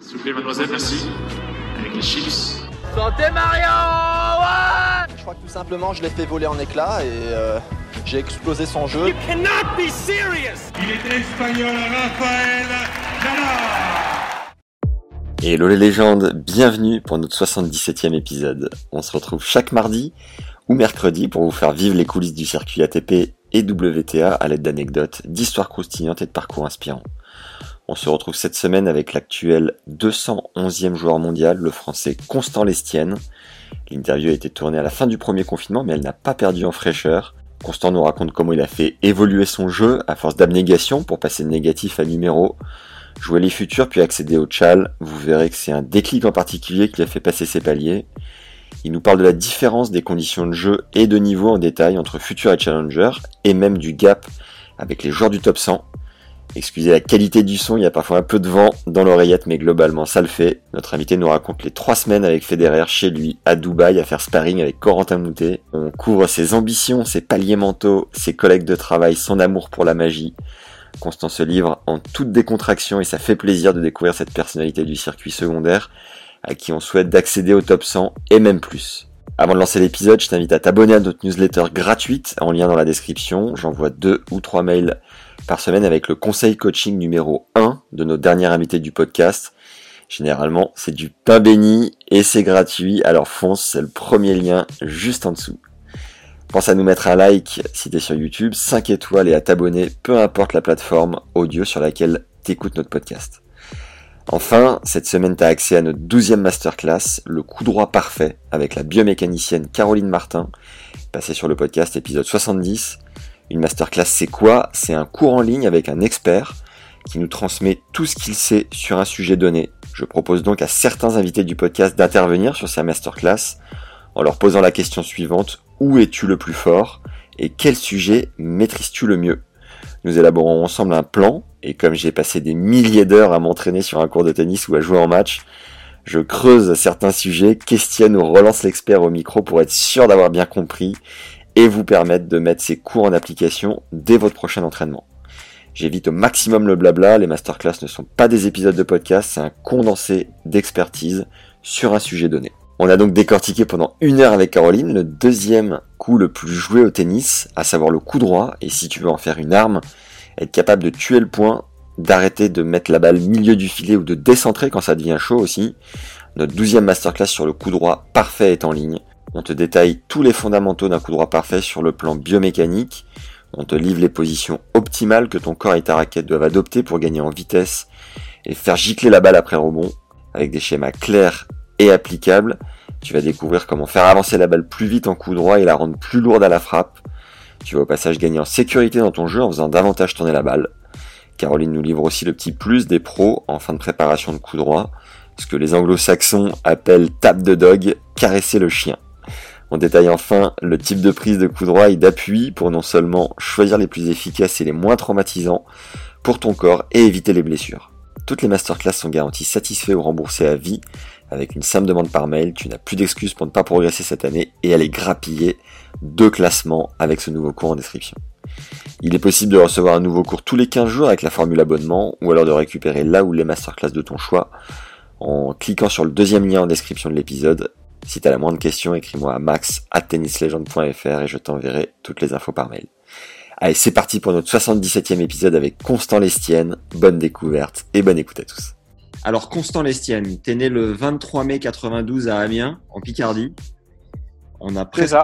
S'il vous plaît, mademoiselle, merci. Avec les chips. Santé Mario ouais Je crois que tout simplement, je l'ai fait voler en éclats et euh, j'ai explosé son jeu. You cannot be serious Il est espagnol, Rafael Nadal Hello les légendes, bienvenue pour notre 77e épisode. On se retrouve chaque mardi ou mercredi pour vous faire vivre les coulisses du circuit ATP et WTA à l'aide d'anecdotes, d'histoires croustillantes et de parcours inspirants. On se retrouve cette semaine avec l'actuel 211e joueur mondial, le français Constant Lestienne. L'interview a été tournée à la fin du premier confinement, mais elle n'a pas perdu en fraîcheur. Constant nous raconte comment il a fait évoluer son jeu à force d'abnégation pour passer de négatif à numéro, Jouer les futurs puis accéder au Chal, vous verrez que c'est un déclic en particulier qui a fait passer ses paliers. Il nous parle de la différence des conditions de jeu et de niveau en détail entre futurs et challenger, et même du gap avec les joueurs du top 100. Excusez la qualité du son, il y a parfois un peu de vent dans l'oreillette, mais globalement ça le fait. Notre invité nous raconte les trois semaines avec Federer chez lui, à Dubaï, à faire sparring avec Corentin Moutet. On couvre ses ambitions, ses paliers mentaux, ses collègues de travail, son amour pour la magie. Constant se livre en toute décontraction et ça fait plaisir de découvrir cette personnalité du circuit secondaire à qui on souhaite d'accéder au top 100 et même plus. Avant de lancer l'épisode, je t'invite à t'abonner à notre newsletter gratuite en lien dans la description. J'envoie deux ou trois mails par semaine avec le conseil coaching numéro 1 de nos derniers invités du podcast. Généralement, c'est du pain béni et c'est gratuit, alors fonce, c'est le premier lien juste en dessous. Pense à nous mettre un like si tu es sur YouTube, 5 étoiles et à t'abonner, peu importe la plateforme audio sur laquelle tu écoutes notre podcast. Enfin, cette semaine, tu as accès à notre 12e masterclass, le coup droit parfait, avec la biomécanicienne Caroline Martin, passée sur le podcast épisode 70. Une masterclass, c'est quoi? C'est un cours en ligne avec un expert qui nous transmet tout ce qu'il sait sur un sujet donné. Je propose donc à certains invités du podcast d'intervenir sur ces masterclass en leur posant la question suivante. Où es-tu le plus fort et quel sujet maîtrises-tu le mieux? Nous élaborons ensemble un plan et comme j'ai passé des milliers d'heures à m'entraîner sur un cours de tennis ou à jouer en match, je creuse certains sujets, questionne ou relance l'expert au micro pour être sûr d'avoir bien compris et vous permettre de mettre ces cours en application dès votre prochain entraînement. J'évite au maximum le blabla, les masterclass ne sont pas des épisodes de podcast, c'est un condensé d'expertise sur un sujet donné. On a donc décortiqué pendant une heure avec Caroline le deuxième coup le plus joué au tennis, à savoir le coup droit, et si tu veux en faire une arme, être capable de tuer le point, d'arrêter de mettre la balle milieu du filet ou de décentrer quand ça devient chaud aussi. Notre douzième masterclass sur le coup droit parfait est en ligne. On te détaille tous les fondamentaux d'un coup droit parfait sur le plan biomécanique. On te livre les positions optimales que ton corps et ta raquette doivent adopter pour gagner en vitesse et faire gicler la balle après rebond, avec des schémas clairs et applicable. Tu vas découvrir comment faire avancer la balle plus vite en coup droit et la rendre plus lourde à la frappe. Tu vas au passage gagner en sécurité dans ton jeu en faisant davantage tourner la balle. Caroline nous livre aussi le petit plus des pros en fin de préparation de coup droit, ce que les anglo-saxons appellent tap de dog, caresser le chien. On détaille enfin le type de prise de coup droit et d'appui pour non seulement choisir les plus efficaces et les moins traumatisants pour ton corps et éviter les blessures. Toutes les masterclass sont garanties satisfaits ou remboursés à vie avec une simple demande par mail, tu n'as plus d'excuses pour ne pas progresser cette année et aller grappiller deux classements avec ce nouveau cours en description. Il est possible de recevoir un nouveau cours tous les 15 jours avec la formule abonnement ou alors de récupérer là où les masterclass de ton choix en cliquant sur le deuxième lien en description de l'épisode. Si tu as la moindre question, écris-moi à max tennislegend.fr et je t'enverrai toutes les infos par mail. Allez, c'est parti pour notre 77e épisode avec Constant Lestienne. Bonne découverte et bonne écoute à tous. Alors, Constant Lestienne, t'es né le 23 mai 92 à Amiens, en Picardie. On a presque,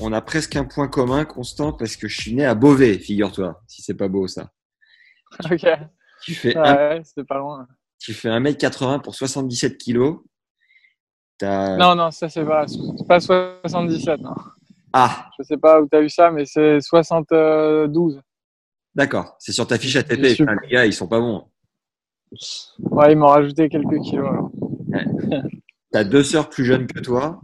on a presque un point commun, Constant, parce que je suis né à Beauvais, figure-toi, si c'est pas beau ça. Ok. Tu fais, ouais, c'est pas loin. Tu fais 1m80 pour 77 kilos. Non, non, ça c'est pas, pas 77. Non. Ah. Je sais pas où tu as eu ça, mais c'est 72. D'accord, c'est sur ta fiche ATP. les gars, ils sont pas bons. Ouais, ils m'ont rajouté quelques kilos. Tu as deux sœurs plus jeunes que toi.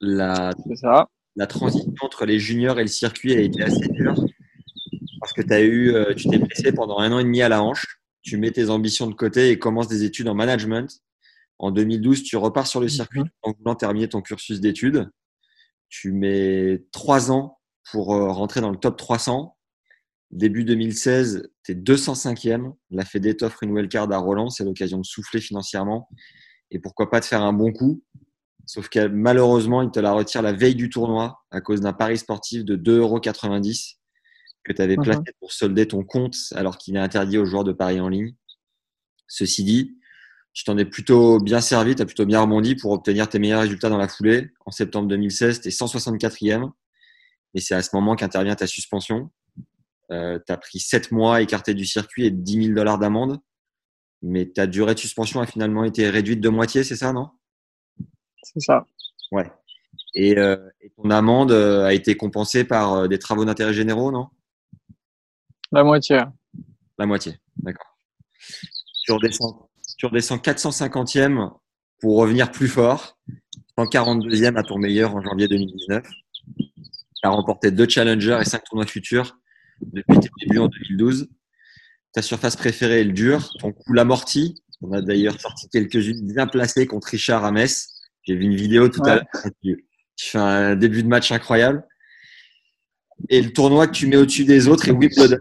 La, ça. la transition entre les juniors et le circuit a été assez dure parce que as eu, euh, tu t'es blessé pendant un an et demi à la hanche. Tu mets tes ambitions de côté et commences des études en management. En 2012, tu repars sur le circuit en voulant terminer ton cursus d'études. Tu mets trois ans pour euh, rentrer dans le top 300. Début 2016, tu es 205e. La Fédé t'offre une wildcard à Roland. C'est l'occasion de souffler financièrement. Et pourquoi pas de faire un bon coup. Sauf que malheureusement, il te la retire la veille du tournoi à cause d'un pari sportif de 2,90€ que tu avais placé pour solder ton compte alors qu'il est interdit aux joueurs de paris en ligne. Ceci dit, tu t'en es plutôt bien servi, tu as plutôt bien rebondi pour obtenir tes meilleurs résultats dans la foulée. En septembre 2016, tu es 164e. Et c'est à ce moment qu'intervient ta suspension. Euh, tu as pris 7 mois écarté du circuit et 10 000 dollars d'amende. Mais ta durée de suspension a finalement été réduite de moitié, c'est ça, non? C'est ça. Ouais. Et, euh, ton amende euh, a été compensée par des travaux d'intérêt généraux, non? La moitié. La moitié, d'accord. Tu redescends tu redescends 450e pour revenir plus fort. 142e à ton meilleur en janvier 2019. Tu as remporté deux challengers et cinq tournois futurs depuis tes débuts en 2012. Ta surface préférée est le dur. Ton coup l'amorti. On a d'ailleurs sorti quelques-unes bien placées contre Richard à Metz. J'ai vu une vidéo tout à l'heure. Tu fais un début de match incroyable. Et le tournoi que tu mets au-dessus des autres est Wimbledon.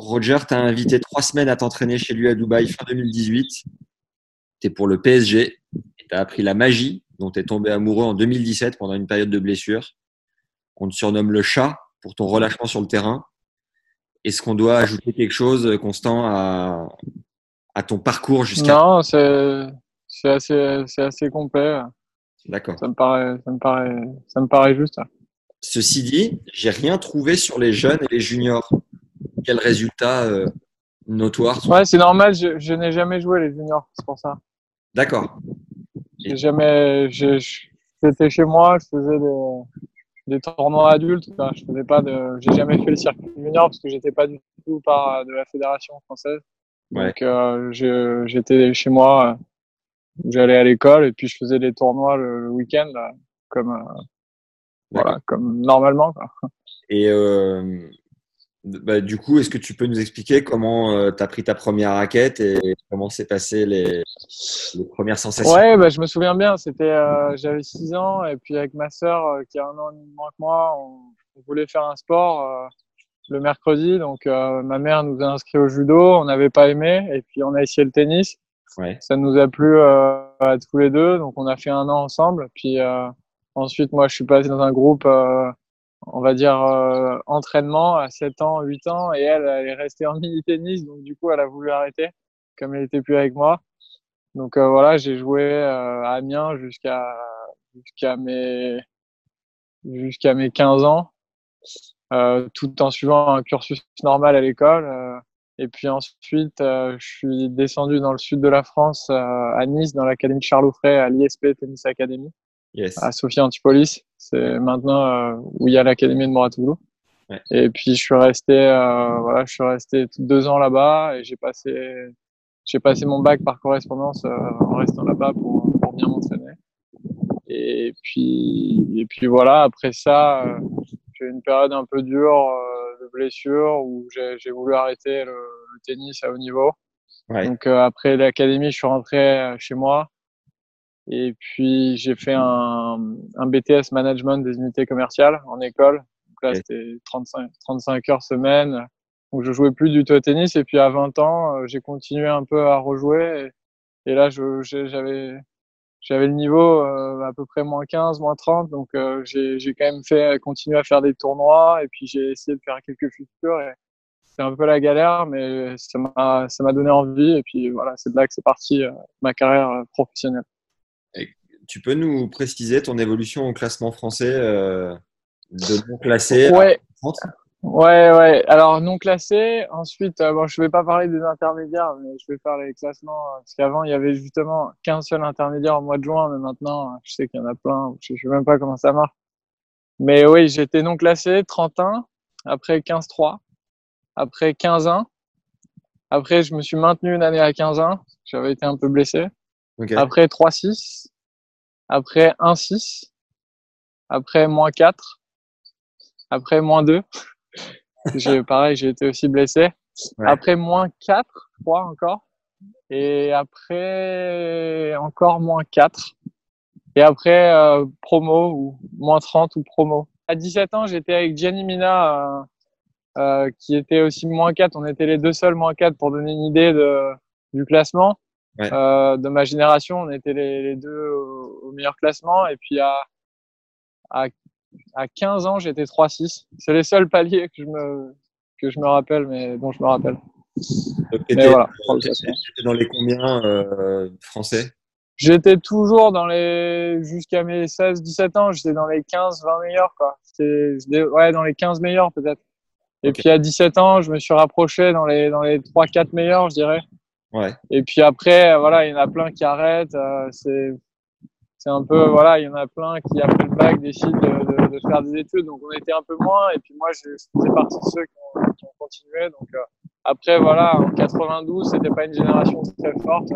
Roger t'a invité trois semaines à t'entraîner chez lui à Dubaï fin 2018. Tu es pour le PSG et tu as appris la magie dont tu es tombé amoureux en 2017 pendant une période de blessure. On te surnomme le chat pour ton relâchement sur le terrain. Est-ce qu'on doit ajouter quelque chose, Constant, à, à ton parcours jusqu'à. Non, c'est assez, assez complet. D'accord. Ça me paraît, ça me paraît, ça me paraît juste. Ceci dit, j'ai rien trouvé sur les jeunes et les juniors quel résultat euh, notoire Ouais, c'est normal, je, n'ai jamais joué les juniors, c'est pour ça. D'accord. J'ai jamais. J'étais chez moi, je faisais des, tournois adultes. je faisais pas de. J'ai jamais fait le circuit junior parce que j'étais pas du tout par de la fédération française. Donc euh, j'étais chez moi, j'allais à l'école et puis je faisais des tournois le, week-end comme euh, voilà comme normalement. Quoi. Et bah, du coup, est-ce que tu peux nous expliquer comment euh, tu as pris ta première raquette et comment s'est passé les, les, premières sensations? Ouais, bah, je me souviens bien. C'était, euh, j'avais 6 ans et puis avec ma sœur euh, qui a un an moins que moi, on, voulait faire un sport le mercredi. Donc ma mère nous a inscrits au judo, on n'avait pas aimé et puis on a essayé le tennis. Ouais. Ça nous a plu à tous les deux, donc on a fait un an ensemble. Puis ensuite, moi, je suis passé dans un groupe on va dire, euh, entraînement à 7 ans, 8 ans, et elle, elle est restée en mini-tennis, donc du coup, elle a voulu arrêter, comme elle était plus avec moi. Donc euh, voilà, j'ai joué euh, à Amiens jusqu'à jusqu'à mes jusqu'à mes 15 ans, tout en suivant un cursus normal à l'école. et puis ensuite, je suis descendu dans le sud de la France, à Nice, dans l'académie Charles Offray, à l'ISP Tennis Academy, à Sophie Antipolis. C'est maintenant euh, où il y a l'académie de Moratoglou. Ouais. Et puis je suis resté, euh, voilà, je suis resté deux ans là-bas et j'ai passé, j'ai passé mon bac par correspondance euh, en restant là-bas pour, pour bien m'entraîner. Et puis, et puis voilà. Après ça, j'ai eu une période un peu dure de blessure où j'ai voulu arrêter le, le, tennis à haut niveau. Ouais. Donc après l'académie, je suis rentré chez moi. Et puis, j'ai fait un, un, BTS Management des unités commerciales en école. Donc là, c'était 35, 35 heures semaine. Donc, je jouais plus du tout au tennis. Et puis, à 20 ans, euh, j'ai continué un peu à rejouer. Et, là, j'avais, j'avais le niveau euh, à peu près moins 15, moins 30. Donc, euh, j'ai quand même fait, continuer à faire des tournois. Et puis, j'ai essayé de faire quelques futurs. Et c'est un peu la galère, mais ça m'a, ça m'a donné envie. Et puis, voilà, c'est de là que c'est parti ma carrière professionnelle. Tu peux nous préciser ton évolution au classement français euh, de non classé ouais. Ouais, ouais. Alors non classé. Ensuite, euh, bon, je vais pas parler des intermédiaires, mais je vais faire les classements euh, parce qu'avant il y avait justement qu'un seul intermédiaire au mois de juin, mais maintenant je sais qu'il y en a plein. Je, sais même pas comment ça marche. Mais oui, j'étais non classé, 31, après 15-3, après 15-1, Après, je me suis maintenu une année à 15-1. J'avais été un peu blessé. Ok. Après 3-6. Après 1-6. Après moins 4. Après moins 2. j'ai, pareil, j'ai été aussi blessé. Ouais. Après moins 4, je crois encore. Et après encore moins 4. Et après euh, promo ou moins 30 ou promo. À 17 ans, j'étais avec Gianni Mina, euh, euh, qui était aussi moins 4. On était les deux seuls moins 4 pour donner une idée de, du classement. Ouais. Euh, de ma génération, on était les, les deux au, au meilleur classement. Et puis à, à, à 15 ans, j'étais 3-6. C'est les seuls paliers que je me, que je me rappelle, mais dont je me rappelle. Donc, Mais t'étais, voilà, euh, t'étais dans les combien euh, français? J'étais toujours dans les, jusqu'à mes 16, 17 ans, j'étais dans les 15, 20 meilleurs, quoi. Ouais, dans les 15 meilleurs, peut-être. Et puis à 17 ans, je me suis rapproché dans les, dans les 3, 4 meilleurs, je dirais. Ouais. Et puis après, voilà, il y en a plein qui arrêtent. euh, c'est, c'est un peu, voilà, il y en a plein qui, après le bac, décident de, de, de faire des études. Donc on était un peu moins. Et puis moi, je, faisais partie de ceux qui ont, qui ont continué. Donc euh, après, voilà, en 92, c'était pas une génération très forte.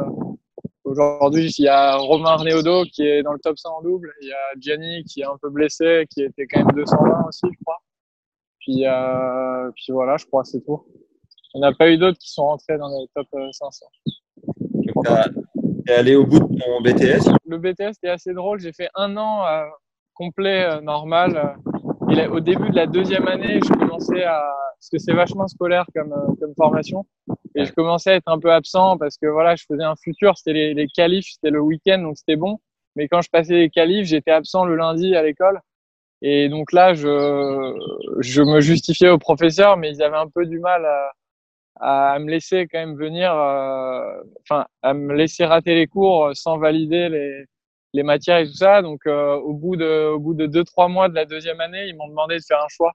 Aujourd'hui, il y a Romain Arneodo qui est dans le top 100 en double. Il y a Gianni qui est un peu blessé, qui était quand même 220 aussi, je crois. Puis, euh, puis voilà, je crois c'est tout. On n'a pas eu d'autres qui sont rentrés dans les top euh, 500. Donc, t'as- t'es allé au bout de ton BTS Le BTS était assez drôle. J'ai fait un an euh, complet, euh, normal. euh, Et là, au début de la deuxième année, je commençais à... Parce que c'est vachement scolaire comme, euh, comme formation. Et je commençais à être un peu absent parce que voilà, je faisais un futur. C'était les, les qualifs, c'était le week-end, donc c'était bon. Mais quand je passais les qualifs, j'étais absent le lundi à l'école. Et donc là, je, je me justifiais aux professeurs, mais ils avaient un peu du mal à, à me laisser quand même venir, euh, enfin, à me laisser rater les cours sans valider les, les matières et tout ça. Donc, euh, au bout de, au bout de deux, trois mois de la deuxième année, ils m'ont demandé de faire un choix.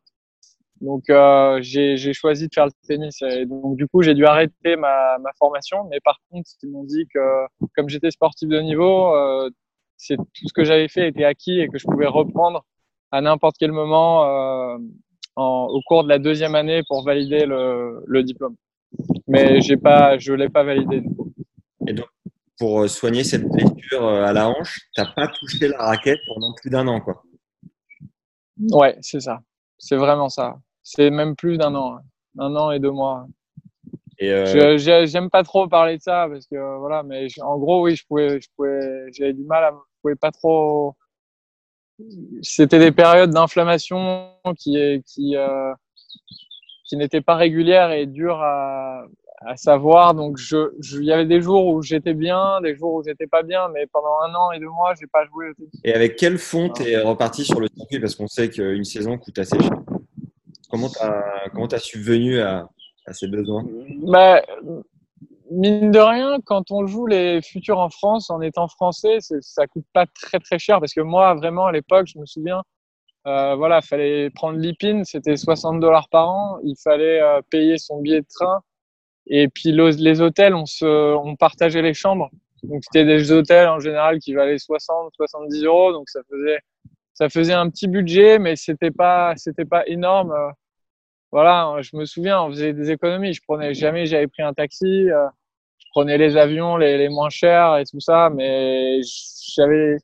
Donc, euh, j'ai, choisi de faire le tennis. Et donc, du coup, j'ai dû arrêter ma, ma formation. Mais par contre, ils m'ont dit que, comme j'étais sportif de niveau, c'est tout ce que j'avais fait était acquis et que je pouvais reprendre à n'importe quel moment euh, en, au cours de la deuxième année pour valider le, le diplôme. Mais j'ai pas, je l'ai pas validé. Et donc, pour euh, soigner cette blessure euh, à la hanche, t'as pas touché la raquette pendant plus d'un an, quoi. Ouais, c'est ça. C'est vraiment ça. C'est même plus d'un an, hein. un an et deux mois. Et euh, J'aime pas trop parler de ça parce que euh, voilà, mais je- en gros, oui, je pouvais, je pouvais, j'avais du mal à, je pouvais pas trop. C'était des périodes d'inflammation qui, qui, euh, qui n'étaient pas régulières et dures à, à savoir. Donc, je, je- il y avait des jours où j'étais bien, des jours où j'étais pas bien, mais pendant un an et deux mois, j'ai pas joué au tennis. Et avec quel fond t'es reparti sur le circuit? Parce qu'on sait qu'une saison coûte assez cher. Comment comment t'as subvenu à, à ces besoins? Bah, mine de rien, quand on joue les futurs en France, en étant français, ça coûte pas très très cher parce que moi, vraiment, à l'époque, je me souviens, euh, voilà, fallait prendre l'IPIN, c'était 60 dollars par an, il fallait euh, payer son billet de train et puis le- les hôtels, on se, on partageait les chambres. Donc c'était des hôtels en général qui valaient 60, 70 euros, donc ça faisait, ça faisait un petit budget, mais c'était pas, pas énorme. voilà, je me souviens, on faisait des économies. Je prenais jamais, j'avais pris un taxi, euh, je prenais les avions les, les moins chers et tout ça, mais j'avais,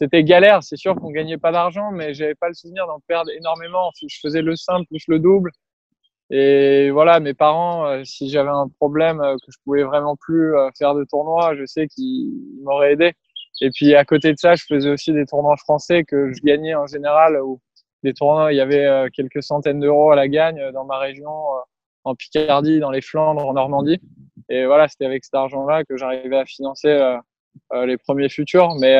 c'était galère. C'est sûr qu'on gagnait pas d'argent, mais j'avais pas le souvenir d'en perdre énormément. Je faisais le simple plus le double. Et voilà, mes parents, euh, si j'avais un problème euh, que je pouvais vraiment plus euh, faire de tournois, je sais qu'ils m'auraient aidé. Et puis à côté de ça, je faisais aussi des tournois français que je gagnais en général, où des tournois, il y avait quelques centaines d'euros à la gagne dans ma région, en Picardie, dans les Flandres, en Normandie. Et voilà, c'était avec cet argent-là que j'arrivais à financer les premiers futurs. Mais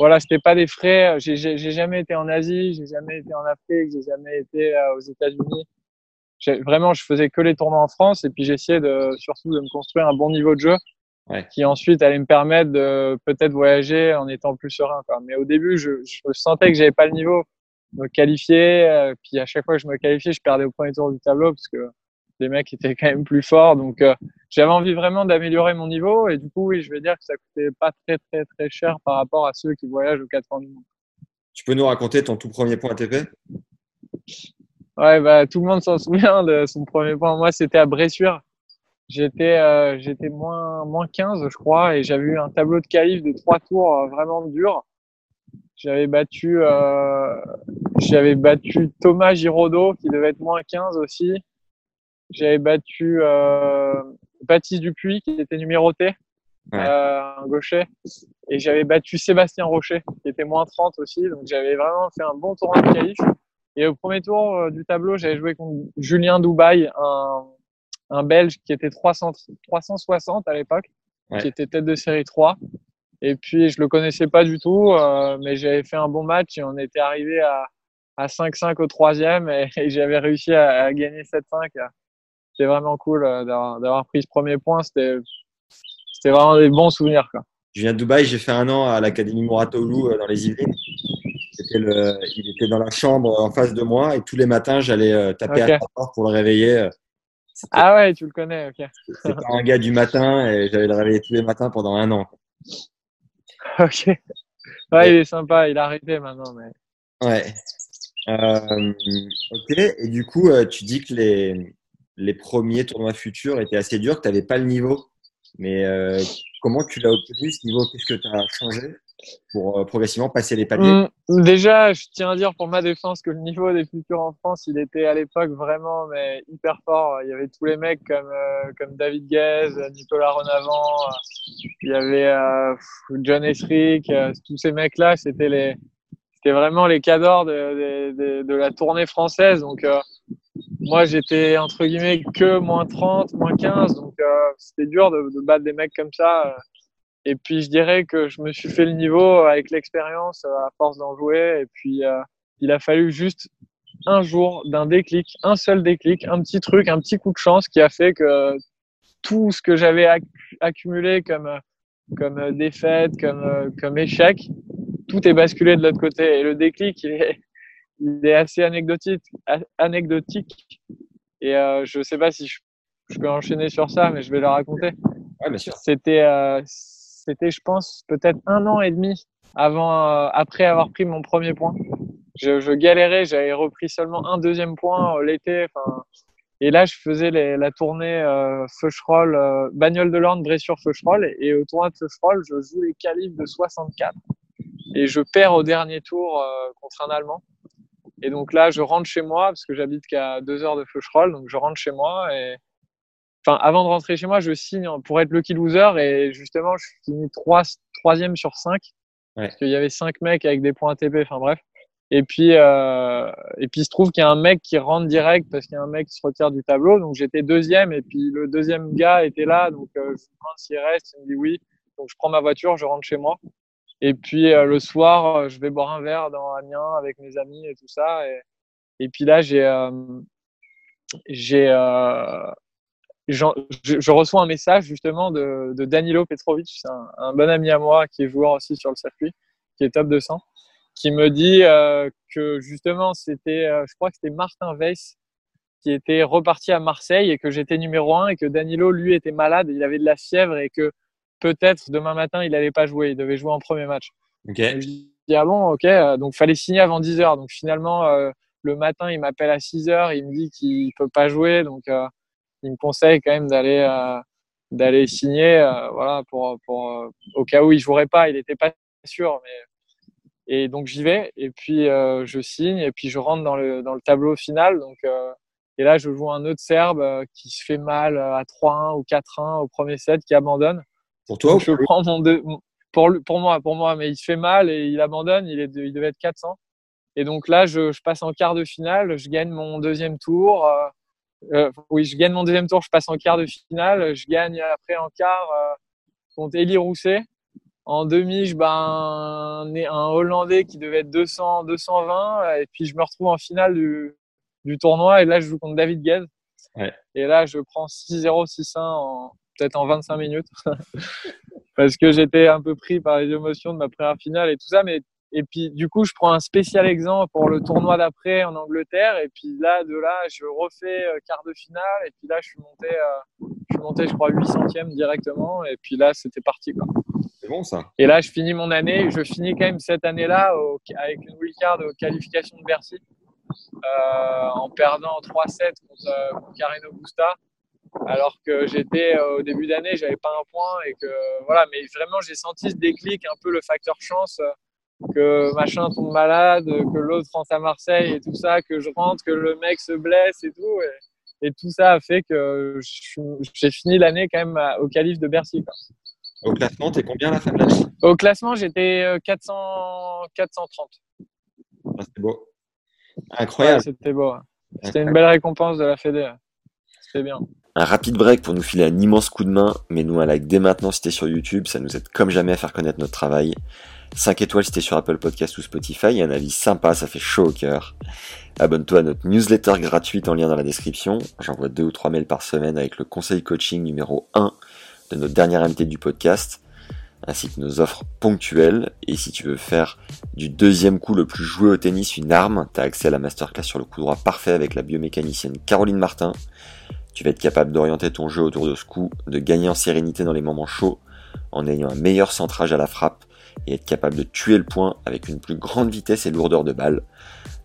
voilà, c'était pas des frais. J'ai jamais été en Asie, j'ai jamais été en Afrique, j'ai jamais été euh, aux États-Unis. Vraiment, je faisais que les tournois en France et puis j'essayais de surtout de me construire un bon niveau de jeu Ouais. qui ensuite allait me permettre de peut-être voyager en étant plus serein. Quoi. Mais au début, je, je sentais que j'avais pas le niveau me qualifier. euh, puis à chaque fois que je me qualifiais, je perdais au premier tour du tableau parce que les mecs étaient quand même plus forts. Donc euh, j'avais envie vraiment d'améliorer mon niveau et du coup, oui, je vais dire que ça coûtait pas très très très cher par rapport à ceux qui voyagent aux quatre coins du monde. Tu peux nous raconter ton tout premier point ATP Ouais, bah tout le monde s'en souvient de son premier point. Moi, c'était à Bressuire. j'étais euh, j'étais moins moins 15 je crois et j'avais eu un tableau de qualif de trois tours euh, vraiment dur. J'avais battu j'avais battu Thomas Giraudot qui devait être moins 15 aussi. J'avais battu euh, Baptiste Dupuis qui était numéroté, Ouais. euh, un gaucher. Et j'avais battu Sébastien Rocher qui était moins 30 aussi. Donc j'avais vraiment fait un bon tournoi de qualif. Et au premier tour euh, du tableau, j'avais joué contre Julien Dubaï, un, un Belge qui était 300, 360 à l'époque, Ouais. qui était tête de série 3. Et puis je le connaissais pas du tout, euh, mais j'avais fait un bon match et on était arrivé à, à 5-5 au troisième et, et j'avais réussi à, à gagner 7-5. C'était vraiment cool euh, d'avoir pris ce premier point. C'était vraiment des bons souvenirs. Quoi. Je viens de Dubaï, j'ai fait un an à l'Académie Moratoglou euh, dans les Yvelines. Le, il était dans la chambre en face de moi et tous les matins, j'allais euh, taper à sa porte pour le réveiller. Ah ouais, tu le connais, ok. c'était un gars du matin et j'allais le réveiller tous les matins pendant un an. Ok. Ouais, il est sympa, il a arrêté maintenant. Mais... Ouais. Euh, ok. Et du coup, tu dis que les, les premiers tournois futurs étaient assez durs, que tu n'avais pas le niveau. Mais euh, comment tu l'as obtenu ce niveau? Qu'est-ce que tu as changé pour euh, progressivement passer les paliers? Mm, déjà, je tiens à dire pour ma défense que le niveau des futurs en France, il était à l'époque vraiment mais hyper fort. Il y avait tous les mecs comme euh, comme David Guez, Nicolas Renavant, il y avait John Esrick, tous ces mecs-là, c'était les c'était vraiment les cadors de, de, de, la tournée française. Donc moi, j'étais entre guillemets que moins 30, moins 15, donc euh, c'était dur de, de battre des mecs comme ça. euh. Et puis je dirais que je me suis fait le niveau avec l'expérience euh, à force d'en jouer. Et puis euh, il a fallu juste un jour d'un déclic, un seul déclic, un petit truc, un petit coup de chance qui a fait que tout ce que j'avais acc- accumulé comme euh, comme défaite, comme comme échec, tout est basculé de l'autre côté. Et le déclic, il est il est assez anecdotique, anecdotique. Et euh, je sais pas si je, je peux enchaîner sur ça, mais je vais le raconter. Ouais. C'était, euh, c'était, je pense, peut-être un an et demi avant, euh, après avoir pris mon premier point. Je, je galérais, j'avais repris seulement un deuxième point euh, l'été. Et là, je faisais les- la tournée euh, Feucherolles, euh, Bagnole de l'Orne, Bressure Feucherolles. Et, et au tournoi de Feucherolles, je joue les qualifs de 64. Et je perds au dernier tour euh, contre un Allemand. Et donc là, je rentre chez moi parce que j'habite qu'à deux heures de Feucherolles. Donc je rentre chez moi et enfin, avant de rentrer chez moi, je signe pour être lucky loser et justement, je finis trois, troisième sur cinq. Ouais. Parce qu'il y avait cinq mecs avec des points ATP, enfin bref. Et puis, euh, et puis, il se trouve qu'il y a un mec qui rentre direct parce qu'il y a un mec qui se retire du tableau. Donc, j'étais deuxième et puis le deuxième gars était là. Donc, euh, je lui demande s'il reste. Il me dit oui. Donc, je prends ma voiture, je rentre chez moi. Et puis, euh, le soir, euh, je vais boire un verre dans Amiens avec mes amis et tout ça. Et, puis là, j'ai, euh, j'ai, je, reçois un message justement de, Danilo Petrovic, un, bon ami à moi qui est joueur aussi sur le circuit, qui est top 200, qui me dit que justement c'était, je crois que c'était Martin Weiss qui était reparti à Marseille et que j'étais numéro un et que Danilo lui était malade, il avait de la fièvre et que peut-être demain matin il allait pas jouer, il devait jouer en premier match. Ok. Et je dis ah bon ok euh, donc fallait signer avant 10 heures. Donc finalement euh, le matin il m'appelle à 6 heures il me dit qu'il peut pas jouer. Donc euh, il me conseille quand même d'aller euh, d'aller signer voilà pour pour au cas où il jouerait pas. Il était pas sûr mais et donc j'y vais. Et puis je signe et puis je rentre dans le dans le tableau final. Donc et là je joue un autre serbe qui se fait mal à 3-1 ou 4-1 au premier set qui abandonne Pour toi je prends mon deux, pour, moi, pour moi, mais il se fait mal et il abandonne. Il, est, il devait être 400. Et donc là, je, je passe en quart de finale. Je gagne mon deuxième tour. euh, euh, oui, je gagne mon deuxième tour. Je passe en quart de finale. Je gagne après en quart euh, contre Elie Rousset. En demi, je bats un, un Hollandais qui devait être 200, 220. Et puis je me retrouve en finale du, du tournoi. Et là, je joue contre David Guez. Ouais. Et là, je prends 6-0, 6-1 en peut-être en 25 minutes. parce que j'étais un peu pris par les émotions de ma première finale et tout ça. Mais et puis du coup, je prends un spécial exemple pour le tournoi d'après en Angleterre. Et puis là, de là, je refais euh, quart de finale. Et puis là, je suis monté, euh, je suis monté, je crois, 800e directement. Et puis là, c'était parti quoi. C'est bon ça. Et là, je finis mon année. Je finis quand même cette année-là au- avec une wildcard aux qualifications de Bercy. Euh, en perdant 3-7 contre, euh, contre. Alors que j'étais euh, au début d'année, j'avais pas un point et que voilà, mais vraiment j'ai senti ce déclic, un peu le facteur chance, euh, que machin tombe malade, que l'autre rentre à Marseille et tout ça, que je rentre, que le mec se blesse et tout. Et, et tout ça a fait que j'ai fini l'année quand même au calife de Bercy. Quoi. Au classement, t'es combien à la fin de l'année? Au classement, j'étais 400, 430. Ah, c'était beau. Incroyable. c'était beau. C'était une belle récompense de la Fédé. C'était bien. Un rapide break pour nous filer un immense coup de main, mais nous un like dès maintenant si t'es sur YouTube, ça nous aide comme jamais à faire connaître notre travail. 5 étoiles si t'es sur Apple Podcast ou Spotify, un avis sympa, ça fait chaud au cœur. Abonne-toi à notre newsletter gratuite en lien dans la description. J'envoie deux ou trois mails par semaine avec le conseil coaching numéro 1 de notre dernière invité du podcast, ainsi que nos offres ponctuelles. Et si tu veux faire du deuxième coup le plus joué au tennis une arme, t'as accès à la masterclass sur le coup droit parfait avec la biomécanicienne Caroline Martin. Tu vas être capable d'orienter ton jeu autour de ce coup, de gagner en sérénité dans les moments chauds, en ayant un meilleur centrage à la frappe et être capable de tuer le point avec une plus grande vitesse et lourdeur de balle.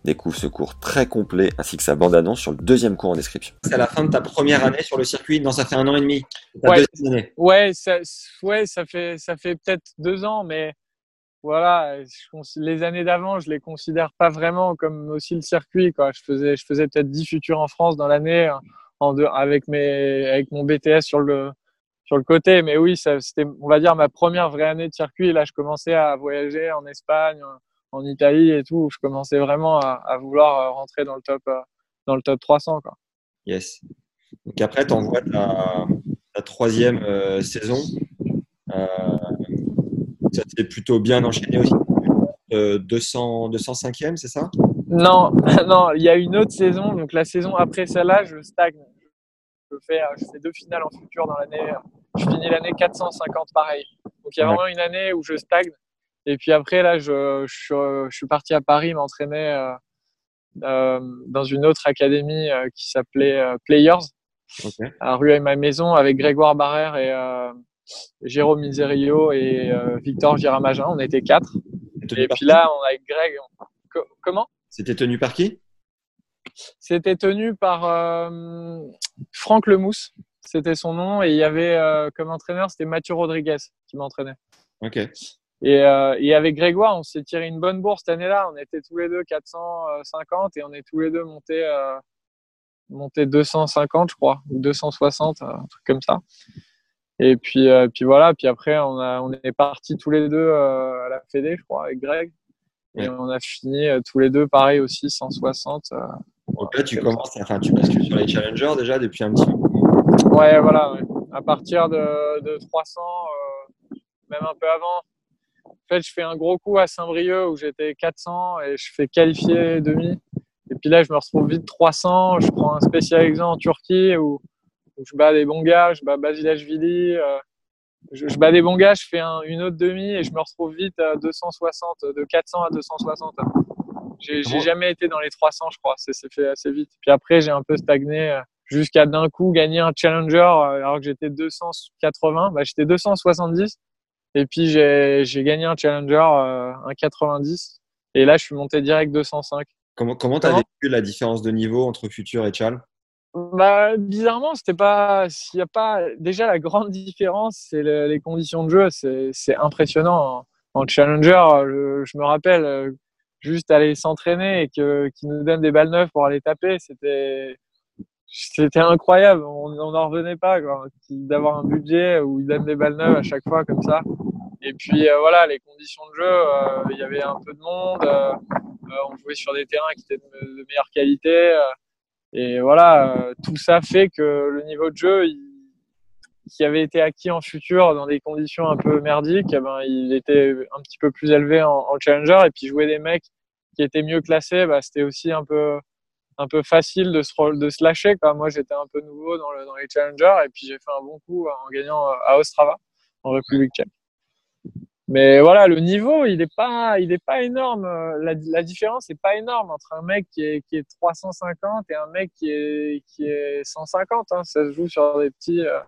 Découvre ce cours très complet ainsi que sa bande-annonce sur le deuxième cours en description. C'est à la fin de ta première année sur le circuit, non, ça fait un an et demi. Ouais, ouais, ça, ouais, ça fait, ça fait peut-être deux ans, mais voilà, les années d'avant, je les considère pas vraiment comme aussi le circuit. Quoi. Je faisais, je faisais peut-être 10 futurs en France dans l'année avec, mon BTS sur le, sur le côté. Mais oui, c'était, on va dire, ma première vraie année de circuit. Là, je commençais à voyager en Espagne, en Italie et tout. Je commençais vraiment à, vouloir rentrer dans le top, dans le top 300. Quoi. Yes. Donc après, tu envoies ta, troisième euh, saison. Euh, ça s'est plutôt bien enchaîné aussi. Euh, 200, 205e, c'est ça? Non, non, il y a une autre saison. Donc la saison après celle-là, je stagne. Je fais, je fais deux finales en futur dans l'année. Je finis l'année 450 pareil. Donc il y a vraiment une année où je stagne. Et puis après, là, je, je, suis parti à Paris m'entraîner euh, euh, dans une autre académie euh, qui s'appelait euh, Players, okay. à rue et ma maison, avec Grégoire Barrère et euh, Jérôme Miserio et Victor Giramagin. On était quatre. Et puis là, on avec Greg. On... Comment? C'était tenu par qui? C'était tenu par euh, Franck Lemousse, c'était son nom, et il y avait euh, comme entraîneur, c'était Mathieu Rodriguez qui m'entraînait. Ok. Et, euh, et, avec Grégoire, on s'est tiré une bonne bourse cette année-là. On était tous les deux 450 et on est tous les deux montés, euh, montés 250, je crois, ou 260, un truc comme ça. Et puis, euh, puis voilà. Puis après, on, a, on est partis tous les deux à la Fédé, je crois, avec Greg. Et on a fini euh, tous les deux, pareil aussi, 160. Euh, Donc là, tu commences, enfin, tu bascules sur les challengers déjà depuis un petit moment. Ouais, voilà. Ouais. À partir de, de 300, euh, même un peu avant. En fait, je fais un gros coup à Saint-Brieuc où j'étais 400 et je fais qualifier demi. Et puis là, je me retrouve vite 300. Je prends un spécial examen en Turquie où, où, je bats des bons gars. Je bats Basilashvili. Euh, je, je, bats des bons gars, je fais un, une autre demi et je me retrouve vite à 260, de 400 à 260. J'ai jamais été dans les 300, je crois. C'est fait assez vite. Puis après, j'ai un peu stagné euh, jusqu'à d'un coup gagner un challenger euh, alors que j'étais 280. Bah, j'étais 270. Et puis j'ai gagné un challenger, euh, un 90. Et là, je suis monté direct 205. Comment comment t'as vécu la différence de niveau entre Futur et Chal bah, bizarrement, c'était pas. S'il y a pas déjà la grande différence, c'est le, les conditions de jeu. C'est impressionnant. En, en challenger, je, me rappelle euh, juste aller s'entraîner et que qui nous donne des balles neuves pour aller taper, c'était c'était incroyable. On n'en revenait pas d'avoir un budget où ils donnent des balles neuves à chaque fois comme ça. Et puis euh, voilà, les conditions de jeu, euh, il y avait un peu de monde. On jouait sur des terrains qui étaient de meilleure qualité. Et voilà, euh, tout ça fait que le niveau de jeu, qui avait été acquis en futur dans des conditions un peu merdiques, eh ben, il était un petit peu plus élevé en, en, challenger. Et puis jouer des mecs qui étaient mieux classés, bah, c'était aussi un peu, un peu facile de se, de se lâcher. Moi, j'étais un peu nouveau dans, le, dans les challengers et puis j'ai fait un bon coup en gagnant à Ostrava, en République tchèque. Mais voilà, le niveau, il n'est pas, pas énorme. La, la différence n'est pas énorme entre un mec qui est, qui est 350 et un mec qui est, qui est 150. Hein. Ça se joue sur des petits, euh,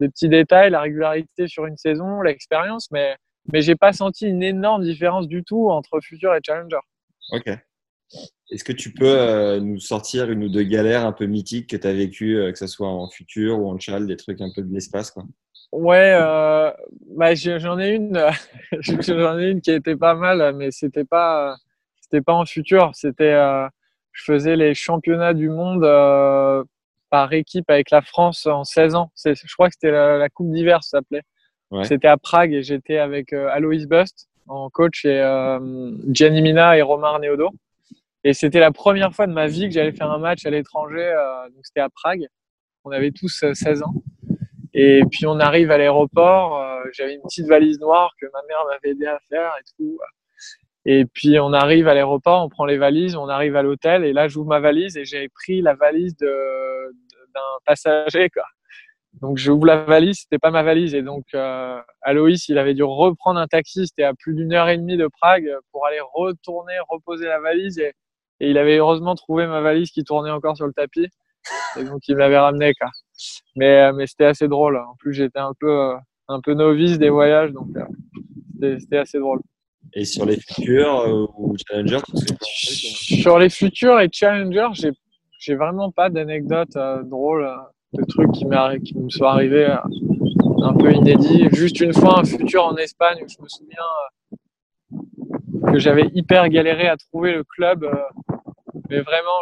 des petits détails, la régularité sur une saison, l'expérience. Mais, mais j'ai pas senti une énorme différence du tout entre Future et Challenger. Ok. Est-ce que tu peux nous sortir une ou deux galères un peu mythiques que tu as vécues, que ce soit en futur ou en chal, des trucs un peu de l'espace quoi? Ouais, euh, bah, j'en ai une, j'en ai une qui était pas mal, mais c'était pas, c'était pas en futur. C'était, euh, je faisais les championnats du monde euh, par équipe avec la France en 16 ans. Je crois que c'était la, Coupe d'hiver, ça s'appelait. Ouais. C'était à Prague et j'étais avec Alois Bust en coach et Gianni Mina et Romar Neodo. Et c'était la première fois de ma vie que j'allais faire un match à l'étranger. donc c'était à Prague. On avait tous 16 ans. Et puis on arrive à l'aéroport, euh, j'avais une petite valise noire que ma mère m'avait aidé à faire et tout. Et puis on arrive à l'aéroport, on prend les valises, on arrive à l'hôtel et là j'ouvre ma valise et j'ai pris la valise de, d'un passager quoi. Donc j'ouvre la valise, c'était pas ma valise et donc euh, Aloïs il avait dû reprendre un taxi, c'était à plus d'une heure et demie de Prague pour aller retourner reposer la valise et, et il avait heureusement trouvé ma valise qui tournait encore sur le tapis et donc il me l'avait ramené quoi. Mais, euh, mais c'était assez drôle. En plus, j'étais un peu, euh, un peu novice des voyages, donc euh, c'était assez drôle. Et sur les futurs ou challengers Sur les futurs et challengers, j'ai j'ai vraiment pas d'anecdotes drôles, de trucs qui, qui me sont arrivés un peu inédits. Juste une fois, un futur en Espagne où je me souviens que j'avais hyper galéré à trouver le club mais vraiment,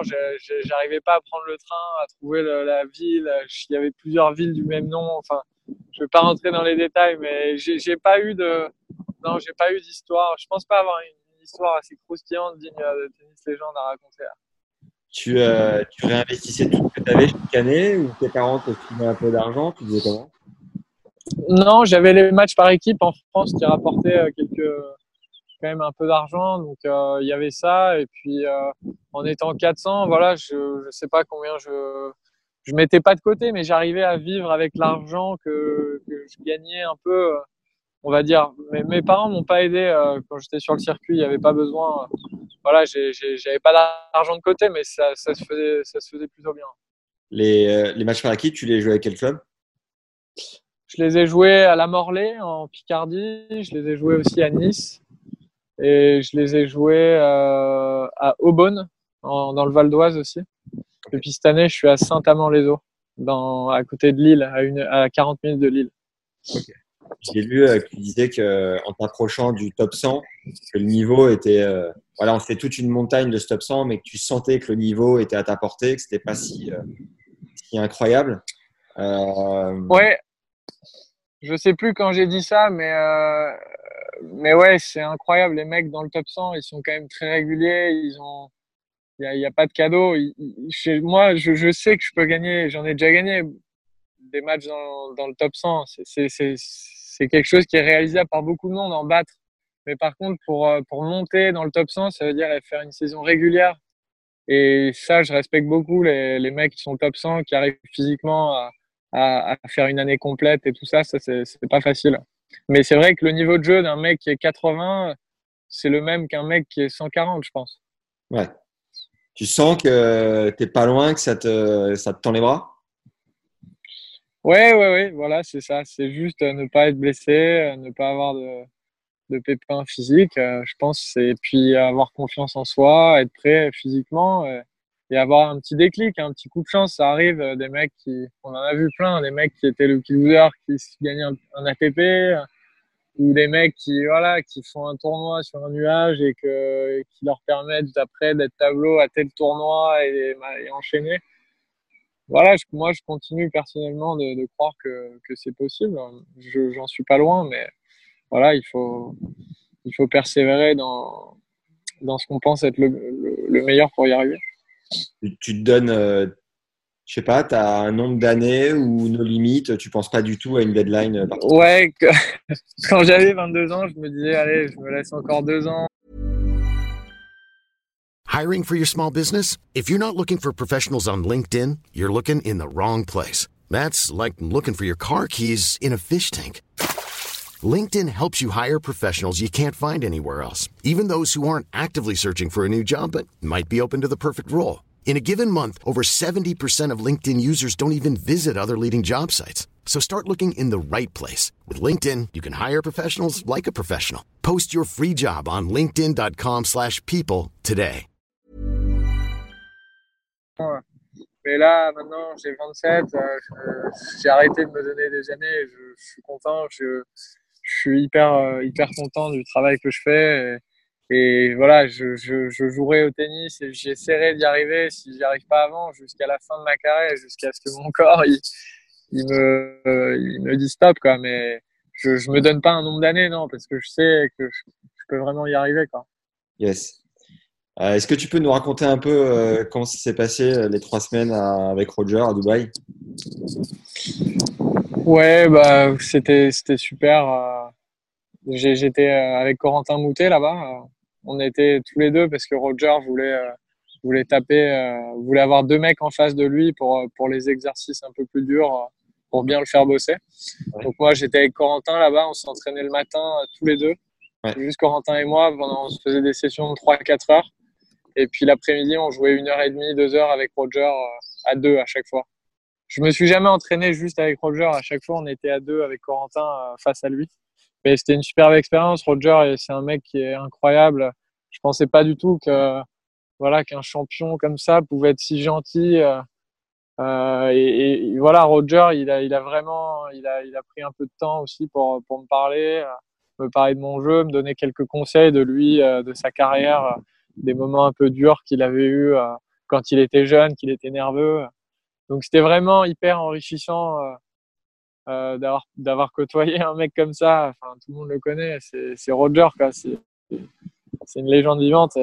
j'arrivais pas à prendre le train, à trouver la ville. Il y avait plusieurs villes du même nom. Enfin, je vais pas rentrer dans les détails, mais j'ai pas eu de, non, j'ai pas eu d'histoire. Je pense pas avoir une histoire assez croustillante digne de tennis légende à raconter. Tu, euh, tu réinvestissais tout ce que tu avais chaque année ou tes parents te filaient un peu d'argent Tu disais comment? Non, j'avais les matchs par équipe en France qui rapportaient euh, quelques quand même un peu d'argent, donc euh, il y avait ça. Et puis euh, en étant 400, voilà, je ne sais pas combien je je mettais pas de côté, mais j'arrivais à vivre avec l'argent que, que, je gagnais un peu. Euh, on va dire, mes, mes parents m'ont pas aidé quand j'étais sur le circuit. Il n'y avait pas besoin. voilà, j'avais pas d'argent de côté, mais ça, ça, se faisait, ça se faisait plutôt bien. Les, les matchs par équipe, tu les jouais avec quel club? Je les ai joués à la Morlaix en Picardie. Je les ai joués aussi à Nice. Et je les ai joués euh, à Aubonne, dans le Val d'Oise aussi. Et puis cette année, je suis à Saint-Amand-les-Eaux, à côté de Lille, à, une, à 40 minutes de Lille. J'ai lu euh, que tu disais qu'en t'approchant du top 100, que le niveau était. Euh, voilà, on fait toute une montagne de ce top 100, mais que tu sentais que le niveau était à ta portée, que c'était pas si, si incroyable. Euh... Ouais, je sais plus quand j'ai dit ça, mais mais ouais, c'est incroyable. Les mecs dans le top 100, ils sont quand même très réguliers. Ils ont, il n'y a, a, pas de cadeau. moi, je, sais que je peux gagner. J'en ai déjà gagné des matchs dans, le top 100. C'est quelque chose qui est réalisable par beaucoup de monde en battre. Mais par contre, pour, euh, pour monter dans le top 100, ça veut dire faire une saison régulière. Et ça, je respecte beaucoup les, les mecs qui sont top 100, qui arrivent physiquement à, à, à faire une année complète et tout ça. Ça, c'est pas facile. Mais c'est vrai que le niveau de jeu d'un mec qui est 80, c'est le même qu'un mec qui est 140, je pense. Ouais. Tu sens que tu n'es pas loin, que ça te, ça te tend les bras? Ouais, ouais, ouais, voilà, c'est ça. C'est juste ne pas être blessé, ne pas avoir de, de pépins physiques, euh, je pense. Et puis avoir confiance en soi, être prêt physiquement et avoir un petit déclic, un petit coup de chance. Ça arrive, euh, des mecs qui, on en a vu plein, des mecs qui étaient le loser, qui gagnaient un, un, ATP, ou des mecs qui, voilà, qui font un tournoi sur un nuage et que, qui leur permettent après d'être tableau à tel tournoi et, et enchaîner. Voilà, moi, je continue personnellement de, croire que, que c'est possible. Je, j'en suis pas loin, mais voilà, il faut, il faut persévérer dans, dans ce qu'on pense être le meilleur pour y arriver tu te donnes, euh, je sais pas, tu as un nombre d'années ou nos limites, tu penses pas du tout à une deadline euh, Ouais, quand j'avais 22 ans, je me disais, allez, je me laisse encore deux ans. Hiring for your small business? If you're not looking for professionals on LinkedIn, you're looking in the wrong place. That's like looking for your car keys in a fish tank. LinkedIn helps you hire professionals you can't find anywhere else, even those who aren't actively searching for a new job but might be open to the perfect role. In a given month, over 70% of LinkedIn users don't even visit other leading job sites. So start looking in the right place. With LinkedIn, you can hire professionals like a professional. Post your free job on linkedin.com slash people today. Mais là, maintenant, j'ai 27, euh, j'ai arrêté de me donner des années. Je, je suis content, je, je suis hyper, euh, hyper content du travail que je fais. Et, voilà, je, je, jouerai au tennis et j'essaierai d'y arriver si j'y arrive pas avant, jusqu'à la fin de ma carrière, jusqu'à ce que mon corps il, me, euh, il me dit stop, quoi. Mais je, je me donne pas un nombre d'années, non, parce que je sais que je, peux vraiment y arriver, quoi. Yes. Euh, Est-ce que tu peux nous raconter un peu comment ça s'est passé les trois semaines avec Roger à Dubaï? Ouais, bah, c'était, c'était super. euh, j'ai- J'étais euh, avec Corentin Moutet là-bas. euh, On était tous les deux parce que Roger voulait, voulait taper, voulait avoir deux mecs en face de lui pour, pour les exercices un peu plus durs, pour bien le faire bosser. Ouais. Donc moi, j'étais avec Corentin là-bas. On s'entraînait le matin tous les deux. Ouais. Juste Corentin et moi. On se faisait des sessions de 3-4 heures. Et puis l'après-midi, on jouait une heure et demie, deux heures avec Roger à deux à chaque fois. Je me suis jamais entraîné juste avec Roger. À chaque fois, on était à deux avec Corentin euh, face à lui. Mais c'était une superbe expérience. Roger, et c'est un mec qui est incroyable. Je pensais pas du tout que voilà qu'un champion comme ça pouvait être si gentil. euh, euh, et, voilà, Roger, il a, il a vraiment, il a, il a pris un peu de temps aussi pour pour me parler, euh, me parler de mon jeu, me donner quelques conseils de lui, euh, de sa carrière, euh, des moments un peu durs qu'il avait eu euh, quand il était jeune, qu'il était nerveux. Donc c'était vraiment hyper enrichissant euh, euh, d'avoir d'avoir côtoyé un mec comme ça. Enfin, tout le monde le connaît. C'est Roger, quoi. C'est c'est une légende vivante.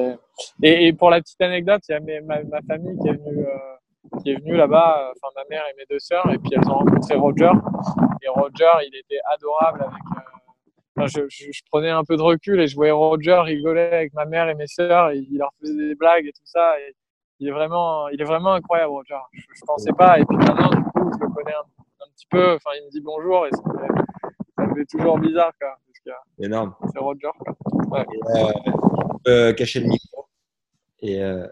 Et, et, pour la petite anecdote, il y a ma, ma famille qui est venue euh, qui est venue là-bas. Enfin, ma mère et mes deux sœurs. Et puis elles ont rencontré Roger. Et Roger, il était adorable avec. euh, je, je, je prenais un peu de recul et je voyais Roger rigoler avec ma mère et mes sœurs. Il leur faisait des blagues et tout ça. Il est vraiment, il est vraiment incroyable, Roger. Je, je pensais pas. Et puis maintenant, du coup, je le connais un, un petit peu. Enfin, il me dit bonjour et ça me fait, ça me fait toujours bizarre, quoi. Parce que Énorme. c'est Roger, quoi. Et, euh, on peut cacher le micro. Et, euh,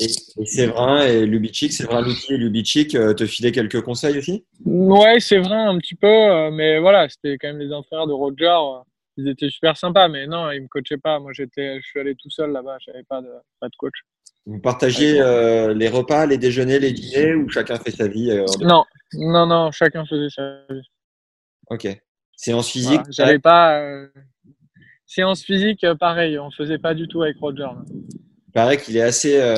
et, et Séverin et Lubitschik, Séverin Louti et Lubitschik euh, te filaient quelques conseils aussi? Ouais, c'est vrai, un petit peu. euh, Mais voilà, c'était quand même les entraîneurs de Roger. euh, Ils étaient super sympas. Mais non, ils me coachaient pas. Moi, j'étais, je suis allé tout seul là-bas. J'avais pas de, pas de coach. Vous partagiez euh, les repas, les déjeuners, les dîners ou chacun fait sa vie euh, en- Non, non, non. Chacun faisait sa vie. Ok. Séance physique Voilà, J'avais pas. euh, Séance physique, pareil. On faisait pas du tout avec Roger. là. Il paraît qu'il est assez, euh,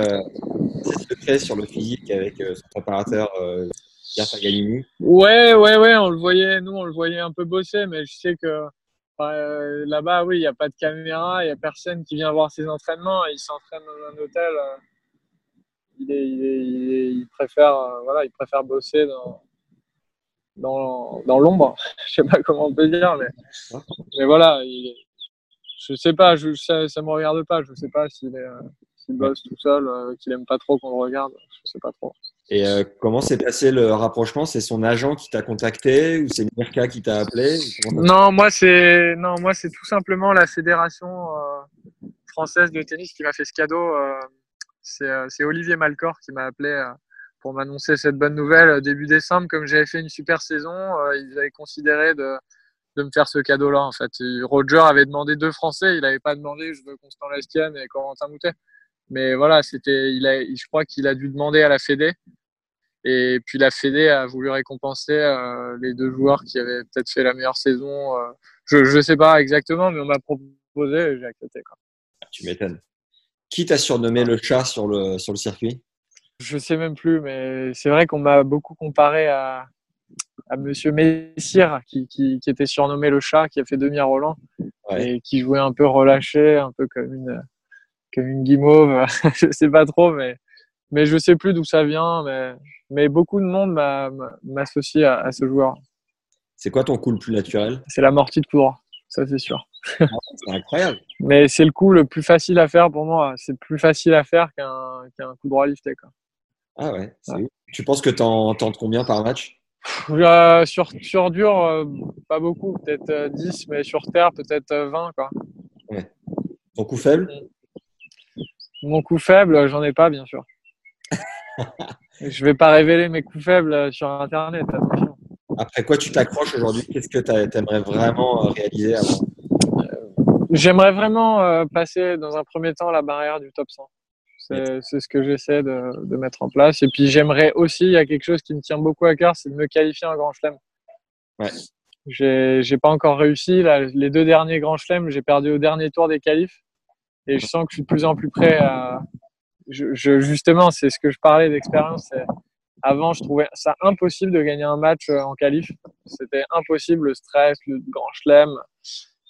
assez secret sur le physique avec euh, son préparateur euh, Pierre Paganini. Ouais, ouais, ouais, on le voyait, nous, on le voyait un peu bosser, mais je sais que euh, là-bas, oui, il n'y a pas de caméra, il n'y a personne qui vient voir ses entraînements, il s'entraîne dans un hôtel. euh, il, préfère, euh, voilà, il préfère bosser dans, dans, l'ombre. je sais pas comment on peut dire, mais, voilà, il, je sais pas, je, ça, ça me regarde pas, je sais pas s'il bosse tout seul, qu'il aime pas trop qu'on le regarde, je sais pas trop. Et euh, comment s'est passé le rapprochement? C'est son agent qui t'a contacté ou c'est Mirka qui t'a appelé? Non, moi c'est non, moi c'est tout simplement la fédération euh, française de tennis qui m'a fait ce cadeau. euh, c'est Olivier Malcor qui m'a appelé pour m'annoncer cette bonne nouvelle début décembre. Comme j'avais fait une super saison, ils avaient considéré de de me faire ce cadeau-là en fait. Et Roger avait demandé deux Français, il n'avait pas demandé je veux Constant Lestienne et Corentin Moutet. Mais voilà, c'était, il a, je crois qu'il a dû demander à la Fédé. Et puis la Fédé a voulu récompenser euh, les deux joueurs qui avaient peut-être fait la meilleure saison. euh, je je sais pas exactement, mais on m'a proposé et j'ai accepté. Quoi. Tu m'étonnes. Qui t'a surnommé le chat sur le, sur le circuit? Je sais même plus, mais c'est vrai qu'on m'a beaucoup comparé à, à Monsieur Messire, qui, qui, qui était surnommé le chat, qui a fait demi à Roland Ouais. et qui jouait un peu relâché, un peu comme une comme une guimauve. je sais pas trop, mais mais je sais plus d'où ça vient, mais mais beaucoup de monde m'a- m'a- m'associe à, à ce joueur. C'est quoi ton coup le plus naturel? C'est l'amorti de coup droit, ça c'est sûr. C'est incroyable. Mais c'est le coup le plus facile à faire pour moi. C'est plus facile à faire qu'un qu'un coup droit lifté. Quoi. Ah ouais, Ouais. Tu penses que t'en tentes combien par match? Euh, sur, sur dur, euh, pas beaucoup, peut-être euh, 10, mais sur terre, peut-être euh, 20. Quoi. Ton coup faible? Mon coup faible, euh, j'en ai pas, bien sûr. Je vais pas révéler mes coups faibles euh, sur Internet, attention. Après quoi tu t'accroches aujourd'hui? Qu'est-ce que t'a- t'aimerais vraiment euh, réaliser avant? J'aimerais vraiment euh, passer dans un premier temps la barrière du top 100. C'est ce que j'essaie de, de mettre en place. Et puis j'aimerais aussi, il y a quelque chose qui me tient beaucoup à cœur, c'est de me qualifier en Grand Chelem. Ouais. J'ai pas encore réussi. Là, les deux derniers Grands Chelem, j'ai perdu au dernier tour des qualifs. Et je sens que je suis de plus en plus prêt à. Justement, c'est ce que je parlais d'expérience. Avant, je trouvais ça impossible de gagner un match euh, en qualif. C'était impossible, le stress, le Grand Chelem.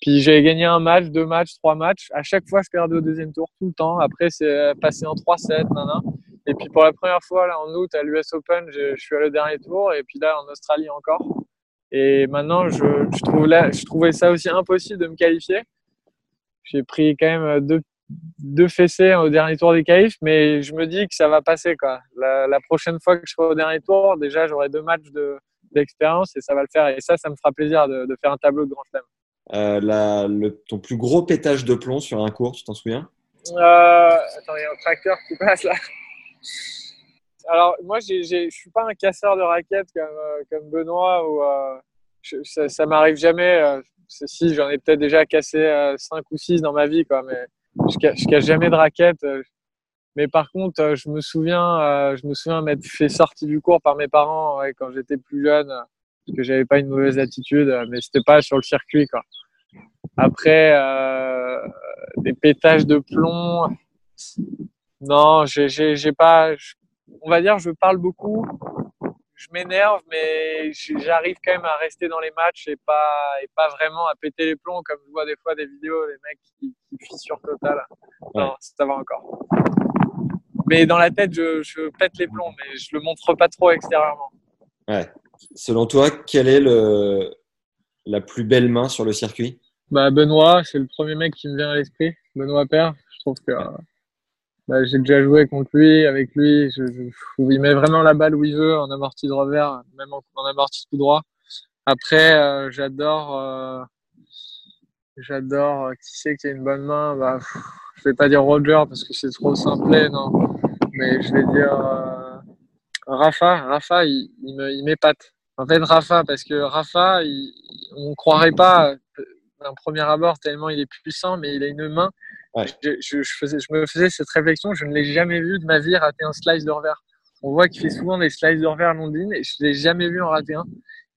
Puis j'ai gagné un match, deux matchs, trois matchs. À chaque fois, je perdais au deuxième tour tout le temps. Après, c'est passé en 3-7, nanana. Et puis pour la première fois, là, en août, à l'US Open, je, suis allé au dernier tour. Et puis là, en Australie encore. Et maintenant, je, trouvais ça aussi impossible de me qualifier. J'ai pris quand même deux, deux fessées au dernier tour des qualifs, mais je me dis que ça va passer. Quoi. La, la prochaine fois que je serai au dernier tour, déjà, j'aurai deux matchs de- d'expérience et ça va le faire. Et ça, ça me fera plaisir de, de faire un tableau de grand chelem. Euh, la- le- ton plus gros pétage de plomb sur un cours, tu t'en souviens? Euh, attends, il y a un tracteur qui passe là. Alors, moi, je suis pas un casseur de raquettes comme, euh, comme Benoît ou ça, ça m'arrive jamais. Si, j'en ai peut-être déjà cassé euh, 5 ou 6 dans ma vie, quoi, mais je, ca- je casse jamais de raquettes. euh. mais par contre, euh, je me souviens, euh, je me souviens m'être fait sortir du cours par mes parents ouais, quand j'étais plus jeune, parce que j'avais pas une mauvaise attitude, mais c'était pas sur le circuit, quoi. Après, euh, des pétages de plomb. Non, j'ai, pas. on va dire, je parle beaucoup, je m'énerve, mais j'arrive quand même à rester dans les matchs et pas, et pas vraiment à péter les plombs comme je vois des fois des vidéos, les mecs qui, qui fissurent total. Non, ça va encore. Mais dans la tête, je, je pète les plombs, mais je le montre pas trop extérieurement. Selon toi, quelle est le, la plus belle main sur le circuit? Bah, Benoît, c'est le premier mec qui me vient à l'esprit. Benoît Père, je trouve que euh, bah, j'ai déjà joué contre lui, avec lui. Il met vraiment la balle où il veut, en amorti de revers, même en, en amorti tout droit. Après, euh, j'adore, euh, j'adore. euh, qui c'est qui a une bonne main bah, pff, Je vais pas dire Roger parce que c'est trop simplé, non. Mais je vais dire Rafa. Rafa, il, il m'épate. En fait, Rafa, parce que Rafa, on croirait pas d'un premier abord tellement il est puissant, mais il a une main. Ouais. Je, je, je faisais, je me faisais cette réflexion, je ne l'ai jamais vu de ma vie rater un slice de revers. On voit qu'il fait souvent des slices de revers londines et je l'ai jamais vu en rater un.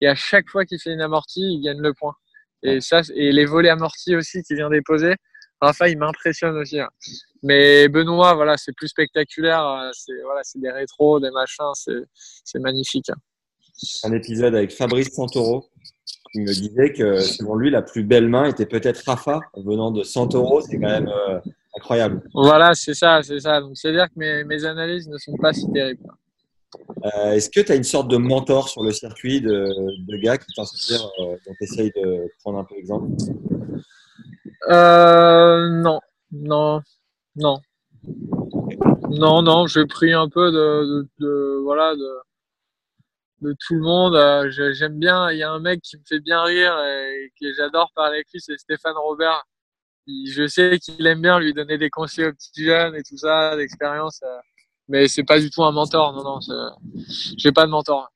Et à chaque fois qu'il fait une amortie, il gagne le point. Et ça, et les volets amortis aussi qu'il vient déposer, Rafa, il m'impressionne aussi. hein. Mais Benoît, voilà, c'est plus spectaculaire. euh, C'est voilà, c'est des rétros, des machins, c'est c'est magnifique. hein. Un épisode avec Fabrice Santoro qui me disait que selon lui, la plus belle main était peut-être Rafa venant de Santoro. C'est quand même euh, incroyable. Voilà, c'est ça, c'est ça. Donc c'est à dire que mes, mes analyses ne sont pas si terribles. Euh, Est-ce que tu as une sorte de mentor sur le circuit de, de gars qui t'inspirent, euh, dont tu essayes de prendre un peu exemple Euh, non, non, non. Non, non, j'ai pris un peu de, de, de- voilà, de, de tout le monde. Euh, j'ai- J'aime bien, il y a un mec qui me fait bien rire et que j'adore parler avec lui, c'est Stéphane Robert. Il- je sais qu'il aime bien lui donner des conseils aux petits jeunes et tout ça, d'expérience. euh, mais c'est pas du tout un mentor, non, non, j'ai pas de mentor.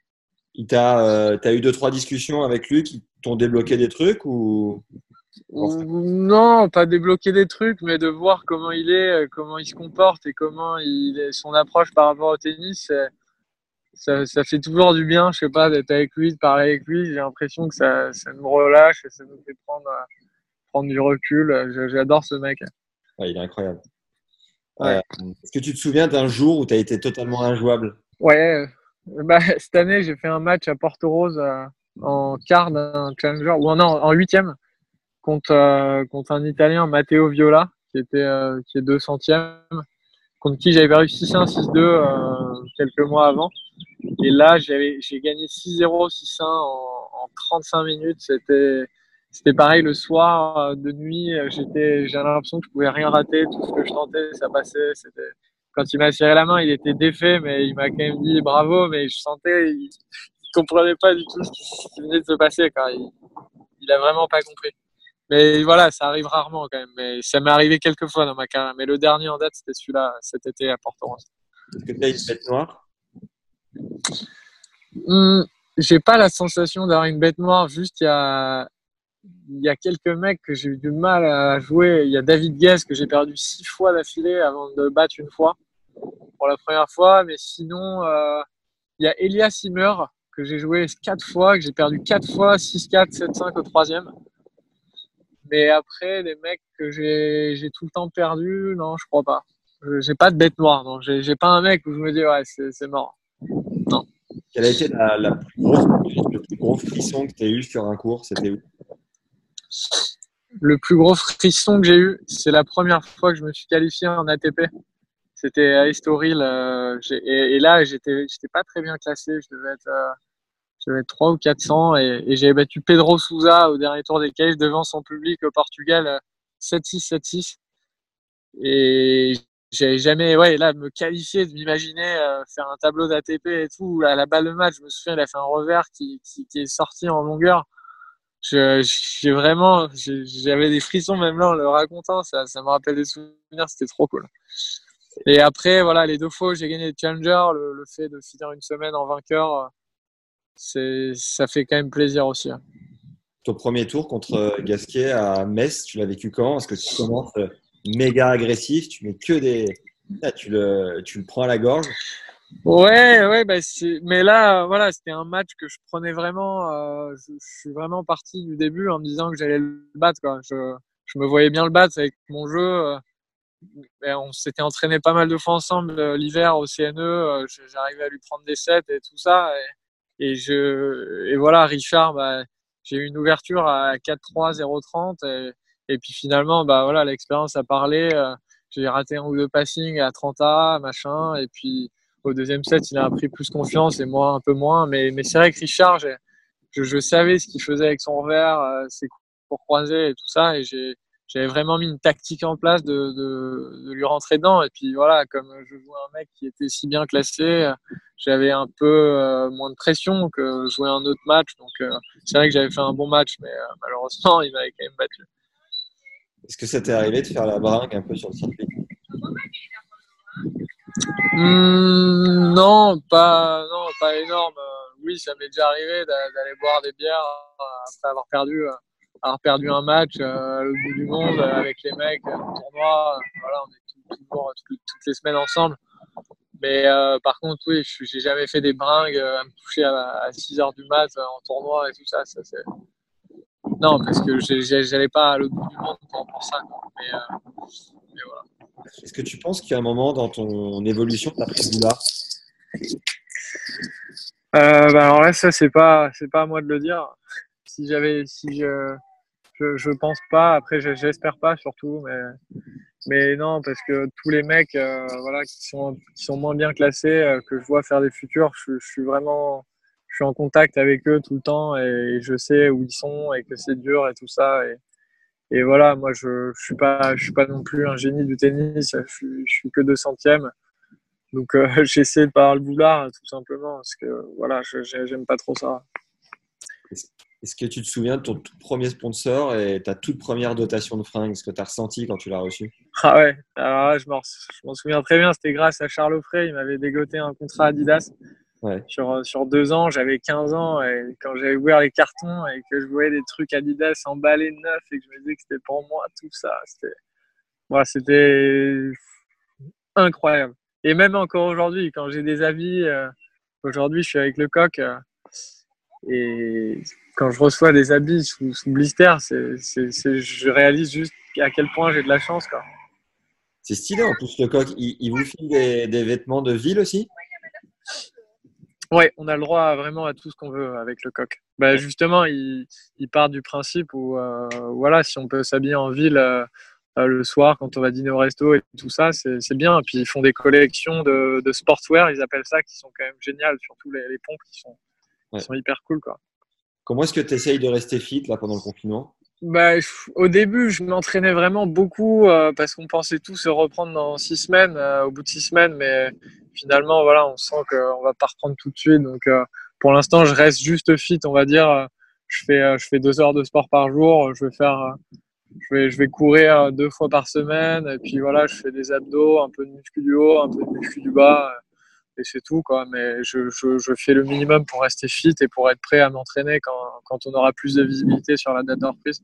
T'a, euh, t'as eu deux trois discussions avec lui qui t'ont débloqué des trucs ou? Non, pas débloquer des trucs, mais de voir comment il est, euh, comment il se comporte et comment il est, son approche par rapport au tennis, ça, ça fait toujours du bien, je sais pas, d'être avec lui, de parler avec lui. J'ai l'impression que ça, ça nous relâche et ça nous fait prendre, euh, prendre du recul. J'adore ce mec. Ouais, il est incroyable. Ouais. Euh, Est-ce que tu te souviens d'un jour où tu as été totalement injouable? Ouais, euh, bah, cette année, j'ai fait un match à Porto Rose euh, en quart d'un challenger, ou non, en huitième, contre, euh, contre un Italien, Matteo Viola, qui était euh, qui est 200e, contre qui j'avais perdu 6-1, 6-2 euh, quelques mois avant. Et là, j'avais j'ai gagné 6-0, 6-1 en, en 35 minutes. C'était pareil le soir, euh, de nuit. euh, j'ai l'impression que je pouvais rien rater. Tout ce que je tentais, ça passait. Quand il m'a serré la main, il était défait, mais il m'a quand même dit bravo. Mais je sentais, il, il comprenait pas du tout ce qui, venait de se passer. Il, il a vraiment pas compris. Mais voilà, ça arrive rarement quand même. Mais ça m'est arrivé quelques fois dans ma carrière. Mais le dernier en date, c'était celui-là, cet été à Porto. Est-ce que tu as une bête noire? Hum, j'ai pas la sensation d'avoir une bête noire. Juste, il y a, y a quelques mecs que j'ai eu du mal à jouer. Il y a David Guest que j'ai perdu six fois d'affilée avant de battre une fois. pour la première fois. Mais sinon, euh, il y a Elias Simmer que j'ai joué quatre fois, que j'ai perdu quatre fois, 6-4, 7-5 au troisième. Mais après, les mecs que j'ai tout le temps perdu, non, je crois pas. J'ai pas de bête noire, donc j'ai pas un mec où je me dis, ouais, c'est mort. Non. Quel a été la, plus grosse, le plus gros frisson que tu as eu sur un cours C'était où? Le plus gros frisson que j'ai eu, c'est la première fois que je me suis qualifié en ATP. C'était à Estoril. Euh, et, là, j'étais pas très bien classé. Je devais être, euh, je devais être 3 ou 400. Et, et j'avais battu Pedro Souza au dernier tour des cages devant son public au Portugal 7-6, euh, 7-6. Et j'avais jamais, ouais, là, me qualifier, de m'imaginer euh, faire un tableau d'ATP et tout. À la balle de match, je me souviens, il a fait un revers qui, qui, est sorti en longueur. J'ai vraiment, j'avais des frissons même là en le racontant. Ça, ça me rappelle des souvenirs, c'était trop cool. Et après, voilà, les deux fois j'ai gagné le Challenger, le, le, fait de finir une semaine en vainqueur, c'est, ça fait quand même plaisir aussi. Hein. Ton premier tour contre Gasquet à Metz, tu l'as vécu quand Est-ce que tu commences euh, méga agressif, tu mets que des. tu, le, tu le prends à la gorge. Ouais, ouais, bah mais là, voilà, c'était un match que je prenais vraiment. Euh, je, suis vraiment parti du début en me disant que j'allais le battre. Quoi. Je, je, me voyais bien le battre avec mon jeu. Euh, on s'était entraîné pas mal de fois ensemble euh, l'hiver au CNE. J'arrivais à lui prendre des sets et tout ça. Et, et je, et voilà, Richard, bah, j'ai eu une ouverture à 4-3, 0-30. Et, et puis finalement, bah voilà, l'expérience a parlé. Euh, j'ai raté un ou deux passings à 30 A, machin. Et puis au deuxième set, il a pris plus confiance et moi un peu moins. Mais, mais c'est vrai que Richard, je, je, savais ce qu'il faisait avec son revers, euh, ses coups pour croiser et tout ça. Et j'avais vraiment mis une tactique en place de, de, de, lui rentrer dedans. Et puis voilà, comme je jouais un mec qui était si bien classé, j'avais un peu euh, moins de pression que jouer un autre match. Donc c'est vrai que j'avais fait un bon match, mais malheureusement, il m'avait quand même battu. Est-ce que ça t'est arrivé de faire la bringue un peu sur le circuit? Mmh, Non, pas, non, pas énorme. Oui, ça m'est déjà arrivé d'aller boire des bières après avoir perdu, avoir perdu un match à l'autre bout du monde avec les mecs au tournoi. Voilà, on est toujours toutes, les semaines ensemble. Mais euh, par contre, oui, j'ai jamais fait des bringues à me coucher à, 6 heures du mat en tournoi et tout ça. ça c'est non, parce que j'allais pas à l'autre bout du monde pour, ça. Mais, euh, mais, voilà. Est-ce que tu penses qu'il y a un moment dans ton évolution que tu as pris euh, bah alors là, ça, c'est pas, c'est pas à moi de le dire. Si j'avais, si je, je, je, pense pas, après, j'espère pas surtout, mais, mais non, parce que tous les mecs, euh, voilà, qui sont, qui sont moins bien classés, euh, que je vois faire des futurs, je, je suis vraiment, suis en contact avec eux tout le temps et je sais où ils sont et que c'est dur et tout ça. Et, et voilà, moi, je je suis pas, je suis pas non plus un génie du tennis. Je suis, je suis que deux centièmes. Donc, euh, j'essaie de pas le boulard, tout simplement, parce que voilà, j'aime pas trop ça. Est-ce que tu te souviens de ton tout premier sponsor et ta toute première dotation de fringues, ce que tu as ressenti quand tu l'as reçu Ah ouais, alors là, je m'en souviens très bien. C'était grâce à Charles Offray. Il m'avait dégoté un contrat Adidas. Sur, euh, sur deux ans, j'avais 15 ans et quand j'avais ouvert les cartons et que je voyais des trucs Adidas emballés neufs et que je me disais que c'était pour moi, tout ça, c'était voilà, c'était incroyable. Et même encore aujourd'hui, quand j'ai des avis, euh, aujourd'hui je suis avec le coq euh, et quand je reçois des habits sous, sous blister, c'est, c'est, je réalise juste à quel point j'ai de la chance. Quoi. C'est stylé en plus le coq. Il, il vous file des, des, vêtements de ville aussi? Ouais, on a le droit vraiment à tout ce qu'on veut avec le coq. Bah, justement, il, il part du principe où, euh, voilà, si on peut s'habiller en ville euh, euh, le soir quand on va dîner au resto et tout ça, c'est bien. Et puis ils font des collections de, de, sportswear, ils appellent ça, qui sont quand même géniales, surtout les, les pompes qui sont, ouais. qui sont hyper cool. Quoi. Comment est-ce que tu essayes de rester fit là pendant le confinement? Bah, au début, je m'entraînais vraiment beaucoup euh, parce qu'on pensait tout se reprendre dans six semaines, euh, au bout de six semaines, mais finalement, voilà, on sent qu'on va pas reprendre tout de suite. Donc, euh, pour l'instant, je reste juste fit, on va dire. Je fais, je fais deux heures de sport par jour. Je vais faire, je vais, je vais courir deux fois par semaine. Et puis voilà, je fais des abdos, un peu de muscu du haut, un peu de muscu du bas. Et c'est tout, quoi. Mais je, je, je, fais le minimum pour rester fit et pour être prêt à m'entraîner quand, quand on aura plus de visibilité sur la date de reprise.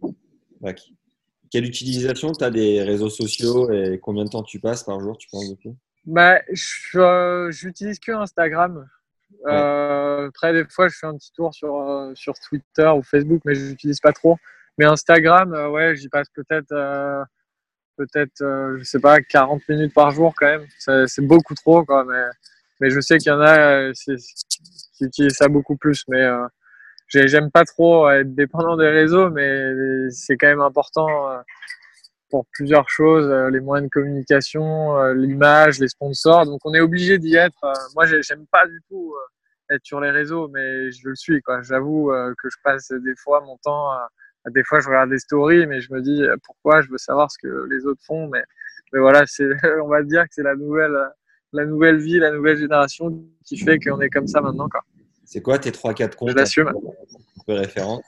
Quelle utilisation tu as des réseaux sociaux et combien de temps tu passes par jour, tu penses, depuis? Bah, j'utilise que Instagram. Euh, après, des fois, je fais un petit tour sur, euh, sur Twitter ou Facebook, mais je n'utilise pas trop. Mais Instagram, euh, ouais, j'y passe peut-être, euh, peut-être, euh, je sais pas, 40 minutes par jour quand même. C'est c'est beaucoup trop, quoi. Mais, mais je sais qu'il y en a euh, qui utilisent ça beaucoup plus. Mais euh, j'ai- j'aime pas trop être dépendant des réseaux, mais c'est quand même important. euh, pour plusieurs choses, les moyens de communication, l'image, les sponsors. Donc on est obligé d'y être. Moi, j'ai- j'aime pas du tout être sur les réseaux, mais je le suis. J'avoue que je passe des fois mon temps. des fois, je regarde des stories, mais je me dis pourquoi? Je veux savoir ce que les autres font. Mais, voilà, on va dire que c'est la nouvelle, la nouvelle vie, la nouvelle génération qui fait qu'on est comme ça maintenant. Quoi. C'est quoi tes 3-4 comptes Je l'assume. un peu référents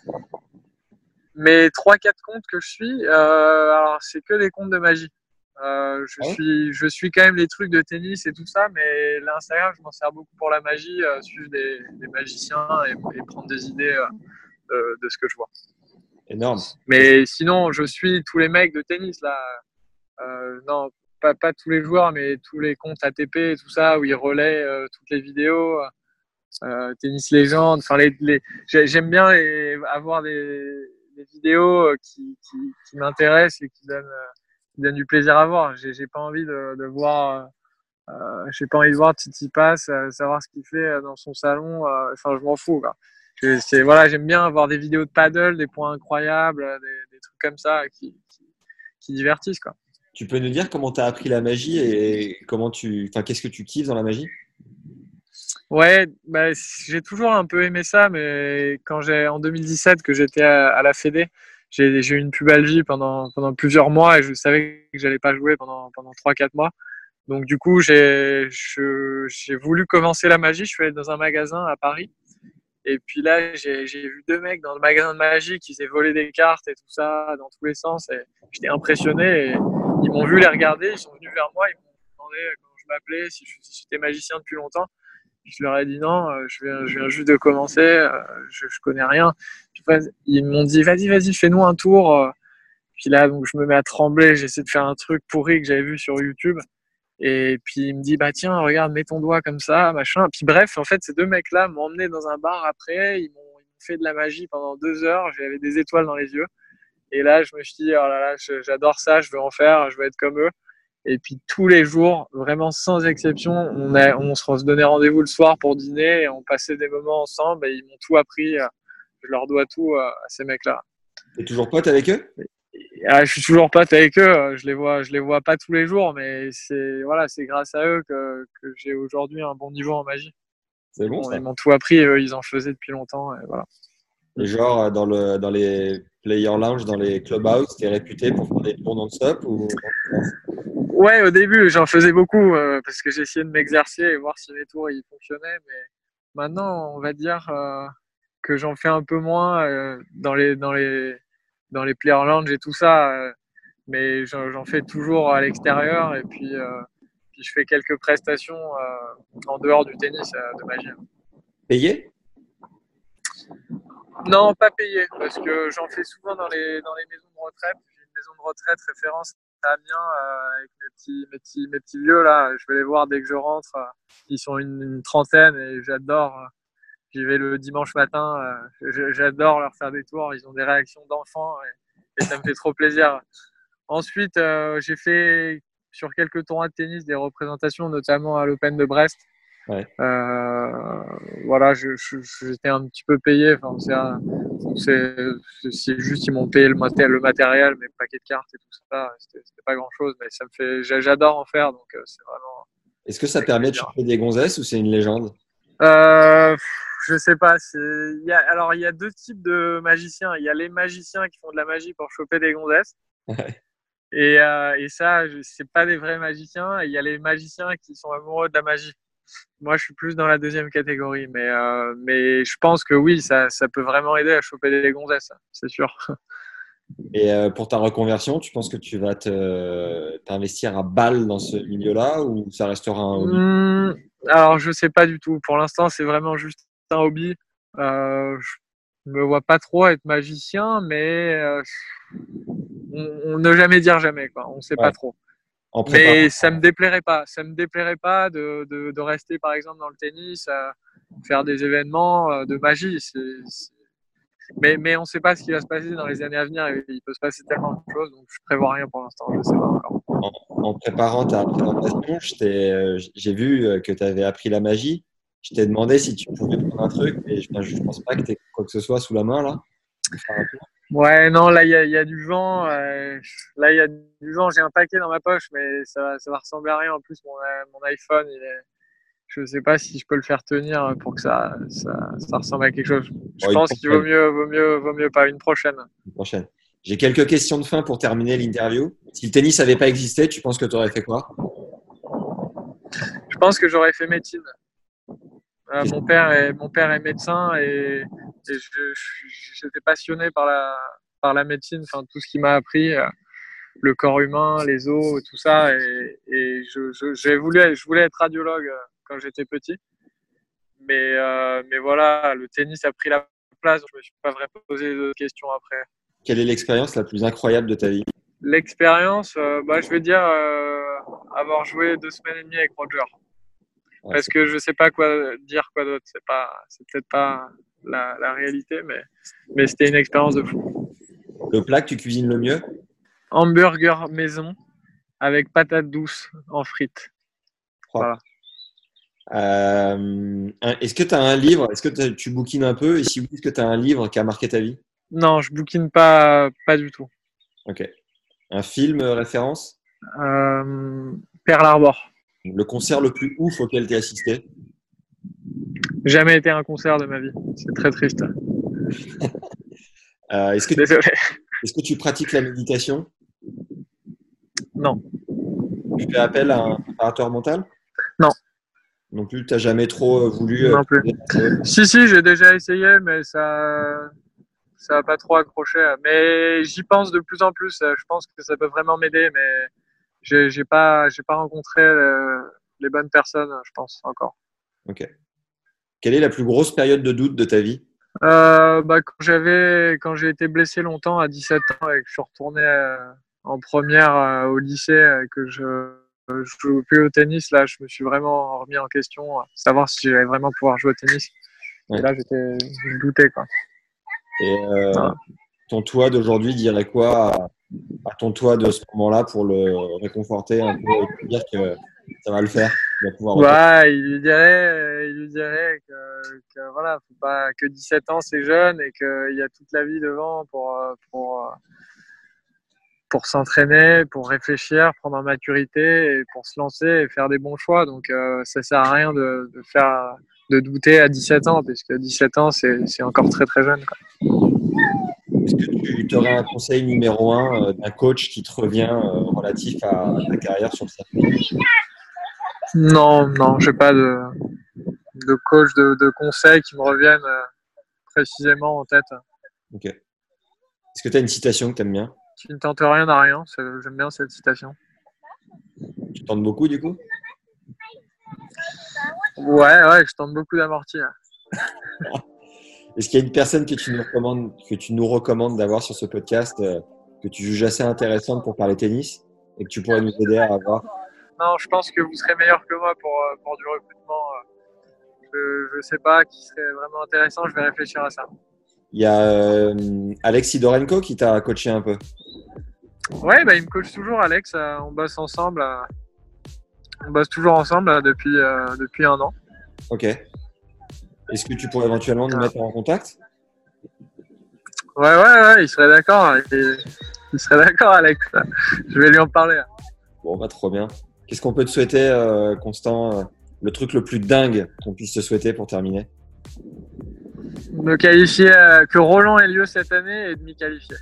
Mes 3-4 comptes que je suis, euh, alors c'est que des comptes de magie. Euh, je, Ah ouais suis, je suis quand même les trucs de tennis et tout ça, mais l'Instagram, je m'en sers beaucoup pour la magie, euh, suivre des, des magiciens et, et prendre des idées de, de ce que je vois. Énorme. Mais sinon, je suis tous les mecs de tennis là. Non, pas, tous les joueurs, mais tous les comptes ATP et tout ça, où ils relaient euh, toutes les vidéos. Euh, tennis légende. Enfin, les, les, j'ai- j'aime bien avoir des, vidéos euh, qui, m'intéressent et qui donnent, donnent du plaisir à voir. J'ai, pas envie de, voir. J'ai pas envie de voir Titi Pass, savoir ce qu'il fait dans son salon. Enfin, je m'en fous. Quoi. Je- voilà, j'aime bien avoir des vidéos de paddle, des points incroyables, des, des trucs comme ça qui, qui, qui divertissent. Quoi. Tu peux nous dire comment tu as appris la magie et comment tu, enfin, qu'est-ce que tu kiffes dans la magie? Ouais, bah, j'ai toujours un peu aimé ça, mais quand j'ai en 2017 que j'étais à, la Fédé, j'ai eu une pubalgie pendant pendant plusieurs mois et je savais que j'allais pas jouer pendant pendant trois quatre mois. Donc du coup, j'ai voulu commencer la magie. Je suis allé dans un magasin à Paris et puis là, j'ai vu deux mecs dans le magasin de magie qui faisaient voler des cartes et tout ça dans tous les sens et j'étais impressionné. Et ils m'ont vu les regarder, ils sont venus vers moi, ils m'ont demandé comment je m'appelais, si j'étais magicien depuis longtemps. Je leur ai dit non, euh, je viens, je viens juste de commencer, euh, je, je connais rien. Ils m'ont dit vas-y, vas-y, fais-nous un tour. euh. Puis là, donc, je me mets à trembler, j'essaie de faire un truc pourri que j'avais vu sur YouTube. Et puis il me dit bah tiens, regarde, mets ton doigt comme ça, machin. Puis bref, en fait, ces deux mecs-là m'ont emmené dans un bar après, ils m'ont fait de la magie pendant deux heures, j'avais des étoiles dans les yeux. Et là, je me suis dit, oh là là, j'adore ça, je veux en faire, je veux être comme eux. Et puis tous les jours, vraiment sans exception, on, a, on se donnait rendez-vous le soir pour dîner et on passait des moments ensemble et ils m'ont tout appris. Je leur dois tout euh, à ces mecs-là. T'es toujours pote avec eux? Et, ah, je suis toujours pote avec eux. euh, Je les vois, je les vois pas tous les jours, mais c'est voilà, c'est grâce à eux que, que j'ai aujourd'hui un bon niveau en magie. C'est bon Bon, ça. ils m'ont tout appris. Eux, ils en faisaient depuis longtemps. Et voilà. Et genre euh, dans le dans les player lounge, dans les clubhouse, t'es réputé pour faire des tours non-stop ou? Ouais, au début, j'en faisais beaucoup euh, parce que j'essayais de m'exercer et voir si mes tours ils fonctionnaient. Mais maintenant, on va dire euh, que j'en fais un peu moins euh, dans les dans les dans les player lounge et tout ça. euh, mais j'en fais toujours à l'extérieur et puis euh, puis je fais quelques prestations euh, en dehors du tennis de magie. payé? Non, pas payé, parce que j'en fais souvent dans les, dans les maisons de retraite. J'ai une maison de retraite référence à Amiens avec mes petits, mes, petits, mes petits vieux là. Je vais les voir dès que je rentre. Ils sont une, une trentaine et j'adore. J'y vais le dimanche matin. euh, J'adore leur faire des tours. Ils ont des réactions d'enfants et, et ça me fait trop plaisir. Ensuite, euh, j'ai fait sur quelques tournois de tennis des représentations, notamment à l'Open de Brest. Ouais. Euh, voilà, j'étais un petit peu payé. Enfin, c'est juste ils m'ont payé le, maté- le matériel, mes paquets de cartes et tout ça. C'était pas grand chose, mais ça me fait. j'a- J'adore en faire, donc c'est vraiment. Est-ce que ça permet de choper des gonzesses ou c'est une légende? Euh, je sais pas. y a, alors il y a deux types de magiciens. Il y a les magiciens qui font de la magie pour choper des gonzesses. Ouais. Et, euh, et ça, c'est pas des vrais magiciens. Il y a les magiciens qui sont amoureux de la magie. Moi, je suis plus dans la deuxième catégorie, mais euh, mais je pense que oui, ça, ça peut vraiment aider à choper des gonzesses, c'est sûr. Et euh, pour ta reconversion, tu penses que tu vas t'investir à balle dans ce milieu-là ou ça restera un hobby? Hmm, alors, je sais pas du tout. Pour l'instant, c'est vraiment juste un hobby. Euh, je me vois pas trop être magicien, mais euh, on, on ne jamais dire jamais, quoi. On sait Ouais. pas trop. Mais ça me déplairait pas. Ça me déplairait pas de, de, de rester, par exemple, dans le tennis, à faire des événements euh, de magie. C'est- Mais, mais on ne sait pas ce qui va se passer dans les années à venir. Il peut se passer tellement de choses, donc je prévois rien pour l'instant. Je ne sais pas encore. En, en préparant ta présentation, euh, j'ai vu euh, que tu avais appris la magie. Je t'ai demandé si tu pouvais prendre un truc, mais je, je pense pas que tu aies quoi que ce soit sous la main là. Ouais, non, là, il y a, il y a du vent. euh, là, il y a du vent. J'ai un paquet dans ma poche, mais ça, va- ça va ressembler à rien. En plus, mon, mon iPhone, il est... je ne sais pas si je peux le faire tenir pour que ça, ça, ça ressemble à quelque chose. Je Oh, pense qu'il vaut mieux, vaut, mieux, vaut mieux pas une prochaine. Une prochaine. J'ai quelques questions de fin pour terminer l'interview. Si le tennis n'avait pas existé, tu penses que tu aurais fait quoi? Je pense que j'aurais fait médecine. Euh, mon, père est, mon père est médecin et, j'étais passionné par la, par la médecine, enfin, tout ce qui m'a appris, euh, le corps humain, les os, tout ça. Et, et je, voulu, je voulais être radiologue euh, quand j'étais petit. Mais, euh, mais voilà, le tennis a pris la place. Je me suis pas vraiment posé de questions après. Quelle est l'expérience la plus incroyable de ta vie? L'expérience, euh, bah, je vais dire euh, avoir joué deux semaines et demie avec Roger. Ouais, Parce que je sais pas quoi dire quoi d'autre. C'est pas, c'est peut-être pas la, la réalité, mais, mais c'était une expérience de fou. Le plat que tu cuisines le mieux? Hamburger maison avec patates douces en frites. Trois. Euh, est-ce que tu as un livre Est-ce que tu bouquines un peu Et si oui, est-ce que tu as un livre qui a marqué ta vie? Non, je bouquine pas, pas du tout. Ok. Un film euh, référence? Euh, Pearl Harbor. Le concert le plus ouf auquel tu as assisté? Jamais été à un concert de ma vie. C'est très triste. Euh, Est-ce que, Désolé. est-ce que tu pratiques la méditation? Non. Tu fais appel à un préparateur mental? Non. Non plus, tu n'as jamais trop euh, voulu. euh, Non plus. Si, si, j'ai déjà essayé, mais ça ça n'a pas trop accroché. Mais j'y pense de plus en plus. Je pense que ça peut vraiment m'aider, mais j'ai j'ai pas, j'ai pas rencontré euh, les bonnes personnes, je pense, encore. Ok. Quelle est la plus grosse période de doute de ta vie? Euh, bah, quand j'avais, quand j'ai été blessé longtemps à 17 ans et que je suis retourné euh, en première euh, au lycée et que je je joue plus au tennis, là, je me suis vraiment remis en question, euh, savoir si j'allais vraiment pouvoir jouer au tennis. Ouais. Et là, j'étais, je doutais, quoi. Et euh, Voilà. ton toi d'aujourd'hui dirait quoi à, à ton toi de ce moment-là pour le réconforter un peu et lui dire que ça va le faire Il va pouvoir Ouais, il lui dirait, il lui dirait que, que voilà, faut pas que 17 ans c'est jeune et qu'il y a toute la vie devant pour euh, pour euh, pour s'entraîner, pour réfléchir, prendre en maturité et pour se lancer et faire des bons choix. Donc euh, ça sert à rien de, de faire de douter à 17 ans parce que 17 ans c'est encore très très jeune. Est-ce que tu aurais un conseil numéro un euh, d'un coach qui te revient euh, relatif à, ta carrière sur le circuit Non, non, j'ai pas de de coach de, de conseils qui me reviennent euh, précisément en tête. Ok. Est-ce que tu as une citation que tu aimes bien? Qui ne tente rien à rien, j'aime bien cette citation. Tu tentes beaucoup du coup? Ouais, ouais, je tente beaucoup d'amortir. Est-ce qu'il y a une personne que tu nous recommandes, que tu nous recommandes d'avoir sur ce podcast euh, que tu juges assez intéressante pour parler tennis et que tu pourrais nous aider à avoir? Non, je pense que vous serez meilleur que moi pour, euh, pour du recrutement. euh. Je, je sais pas qui serait vraiment intéressant, je vais réfléchir à ça. Il y a euh, Alex Sidorenko qui t'a coaché un peu. Ouais, bah, il me coach toujours, Alex. euh, on bosse ensemble. euh, on bosse toujours ensemble euh, depuis, depuis un an. Ok. Est-ce que tu pourrais éventuellement nous Ah. mettre en contact? Ouais, ouais, ouais, il serait d'accord. Il, il serait d'accord, Alex. Je vais lui en parler. Bon, bah trop bien. Qu'est-ce qu'on peut te souhaiter, euh, Constant euh, Le truc le plus dingue qu'on puisse te souhaiter pour terminer? Me qualifier, euh, que Roland ait lieu cette année et de m'y qualifier.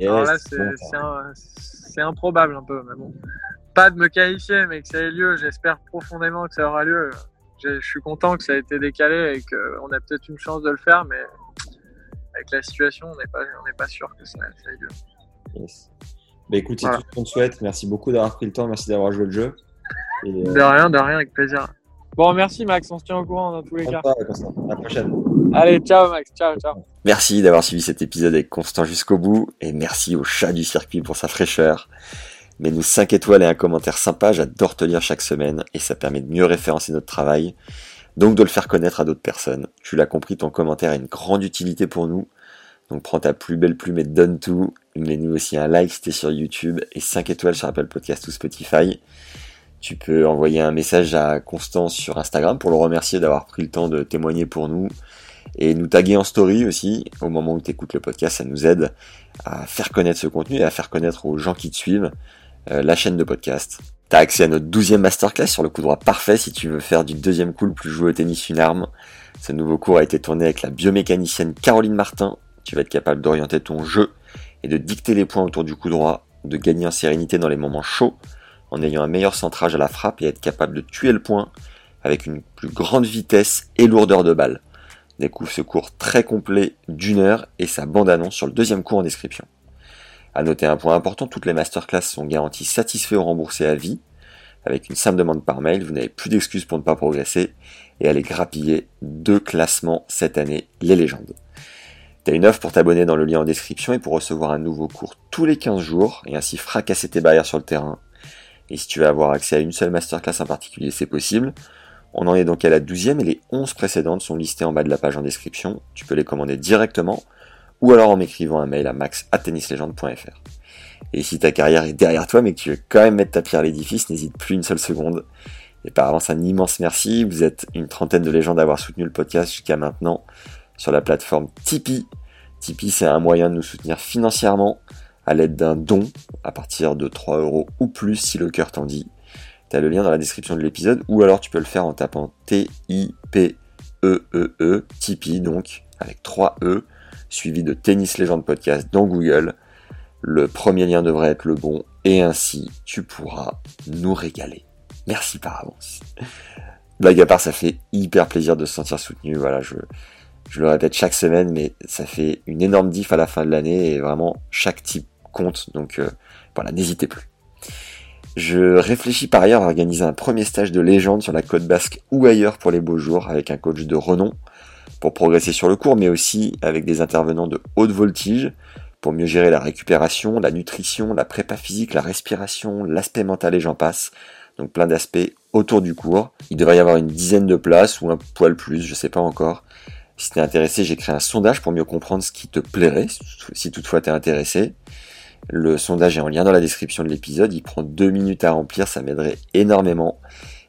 Alors là, Yes, c'est improbable un peu, mais bon. Pas de me qualifier, mais que ça ait lieu. J'espère profondément que ça aura lieu. Je suis content que ça a été décalé et qu'on a peut-être une chance de le faire, mais avec la situation, on n'est pas, on n'est pas sûr que ça, ça ait lieu. Yes. Bah écoute, c'est Voilà. tout ce qu'on te souhaite. Merci beaucoup d'avoir pris le temps. Merci d'avoir joué le jeu. Et, euh, De rien, de rien, avec plaisir. Bon, merci Max, on se tient au courant dans tous les cas. À la prochaine. Allez, ciao Max, ciao, ciao. Merci d'avoir suivi cet épisode avec Constant jusqu'au bout et merci au chat du circuit pour sa fraîcheur. Mets-nous 5 étoiles et un commentaire sympa, j'adore te lire chaque semaine et ça permet de mieux référencer notre travail, donc de le faire connaître à d'autres personnes. Tu l'as compris, ton commentaire a une grande utilité pour nous, donc prends ta plus belle plume et donne tout. Mets-nous aussi un like si t'es sur YouTube et 5 étoiles sur Apple Podcast ou Spotify. Tu peux envoyer un message à Constance sur Instagram pour le remercier d'avoir pris le temps de témoigner pour nous et nous taguer en story aussi au moment où tu écoutes le podcast. Ça nous aide à faire connaître ce contenu et à faire connaître aux gens qui te suivent euh, la chaîne de podcast. T'as accès à notre douzième masterclass sur le coup droit parfait si tu veux faire du deuxième coup le plus joué au tennis une arme. Ce nouveau cours a été tourné avec la biomécanicienne Caroline Martin. Tu vas être capable d'orienter ton jeu et de dicter les points autour du coup droit, de gagner en sérénité dans les moments chauds, en ayant un meilleur centrage à la frappe et être capable de tuer le point avec une plus grande vitesse et lourdeur de balle. Découvre ce cours très complet d'une heure et sa bande-annonce sur le deuxième cours en description. À noter un point important, toutes les masterclass sont garanties satisfaits ou remboursés à vie. Avec une simple demande par mail, vous n'avez plus d'excuses pour ne pas progresser et allez grappiller deux classements cette année, les légendes. T'as une offre pour t'abonner dans le lien en description et pour recevoir un nouveau cours tous les 15 jours et ainsi fracasser tes barrières sur le terrain. Et si tu veux avoir accès à une seule masterclass en particulier, c'est possible. On en est donc à la douzième et les 11 précédentes sont listées en bas de la page en description. Tu peux les commander directement ou alors en m'écrivant un mail à max.tennislegende.fr. Et si ta carrière est derrière toi mais que tu veux quand même mettre ta pierre à l'édifice, n'hésite plus une seule seconde. Et par avance un immense merci, vous êtes une trentaine de légendes à avoir soutenu le podcast jusqu'à maintenant sur la plateforme Tipeee. Tipeee c'est un moyen de nous soutenir financièrement à l'aide d'un don à partir de 3 euros ou plus si le cœur t'en dit. T'as le lien dans la description de l'épisode ou alors tu peux le faire en tapant T-I-P-E-E-E, -E, Tipeee donc, avec 3 E, suivi de Tennis Legend Podcast dans Google. Le premier lien devrait être le bon et ainsi tu pourras nous régaler. Merci par avance. Blague à part, ça fait hyper plaisir de se sentir soutenu. Voilà, je, je le répète chaque semaine, mais ça fait une énorme diff à la fin de l'année et vraiment chaque type compte. Donc euh, voilà, n'hésitez plus. Je réfléchis par ailleurs à organiser un premier stage de légende sur la côte basque ou ailleurs pour les beaux jours avec un coach de renom pour progresser sur le cours, mais aussi avec des intervenants de haute voltige pour mieux gérer la récupération, la nutrition, la prépa physique, la respiration, l'aspect mental et j'en passe. Donc plein d'aspects autour du cours. Il devrait y avoir une dizaine de places ou un poil plus, je sais pas encore. Si t'es intéressé, j'ai créé un sondage pour mieux comprendre ce qui te plairait, si toutefois t'es intéressé. Le sondage est en lien dans la description de l'épisode, il prend deux minutes à remplir, ça m'aiderait énormément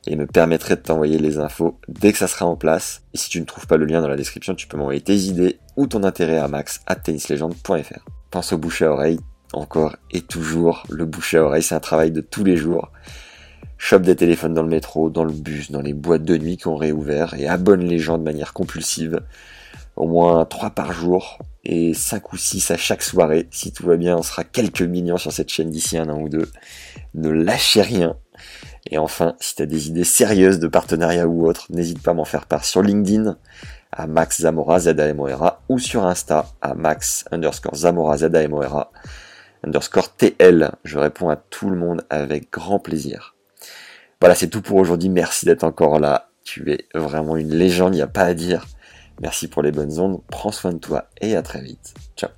et me permettrait de t'envoyer les infos dès que ça sera en place. Et si tu ne trouves pas le lien dans la description, tu peux m'envoyer tes idées ou ton intérêt à max at tennislegend.fr. Pense au bouche à oreille, encore et toujours. Le bouche à oreille, c'est un travail de tous les jours. Chope des téléphones dans le métro, dans le bus, dans les boîtes de nuit qui ont réouvert et abonne les gens de manière compulsive. Au moins 3 par jour et 5 ou 6 à chaque soirée. Si tout va bien, on sera quelques millions sur cette chaîne d'ici un an ou deux. Ne lâchez rien. Et enfin, si tu as des idées sérieuses de partenariat ou autre, n'hésite pas à m'en faire part sur LinkedIn à Max Zamora ZAMORA ou sur Insta à Max underscore Zamora ZAMORA underscore TL. Je réponds à tout le monde avec grand plaisir. Voilà, c'est tout pour aujourd'hui. Merci d'être encore là. Tu es vraiment une légende, il n'y a pas à dire. Merci pour les bonnes ondes. Prends soin de toi et à très vite. Ciao.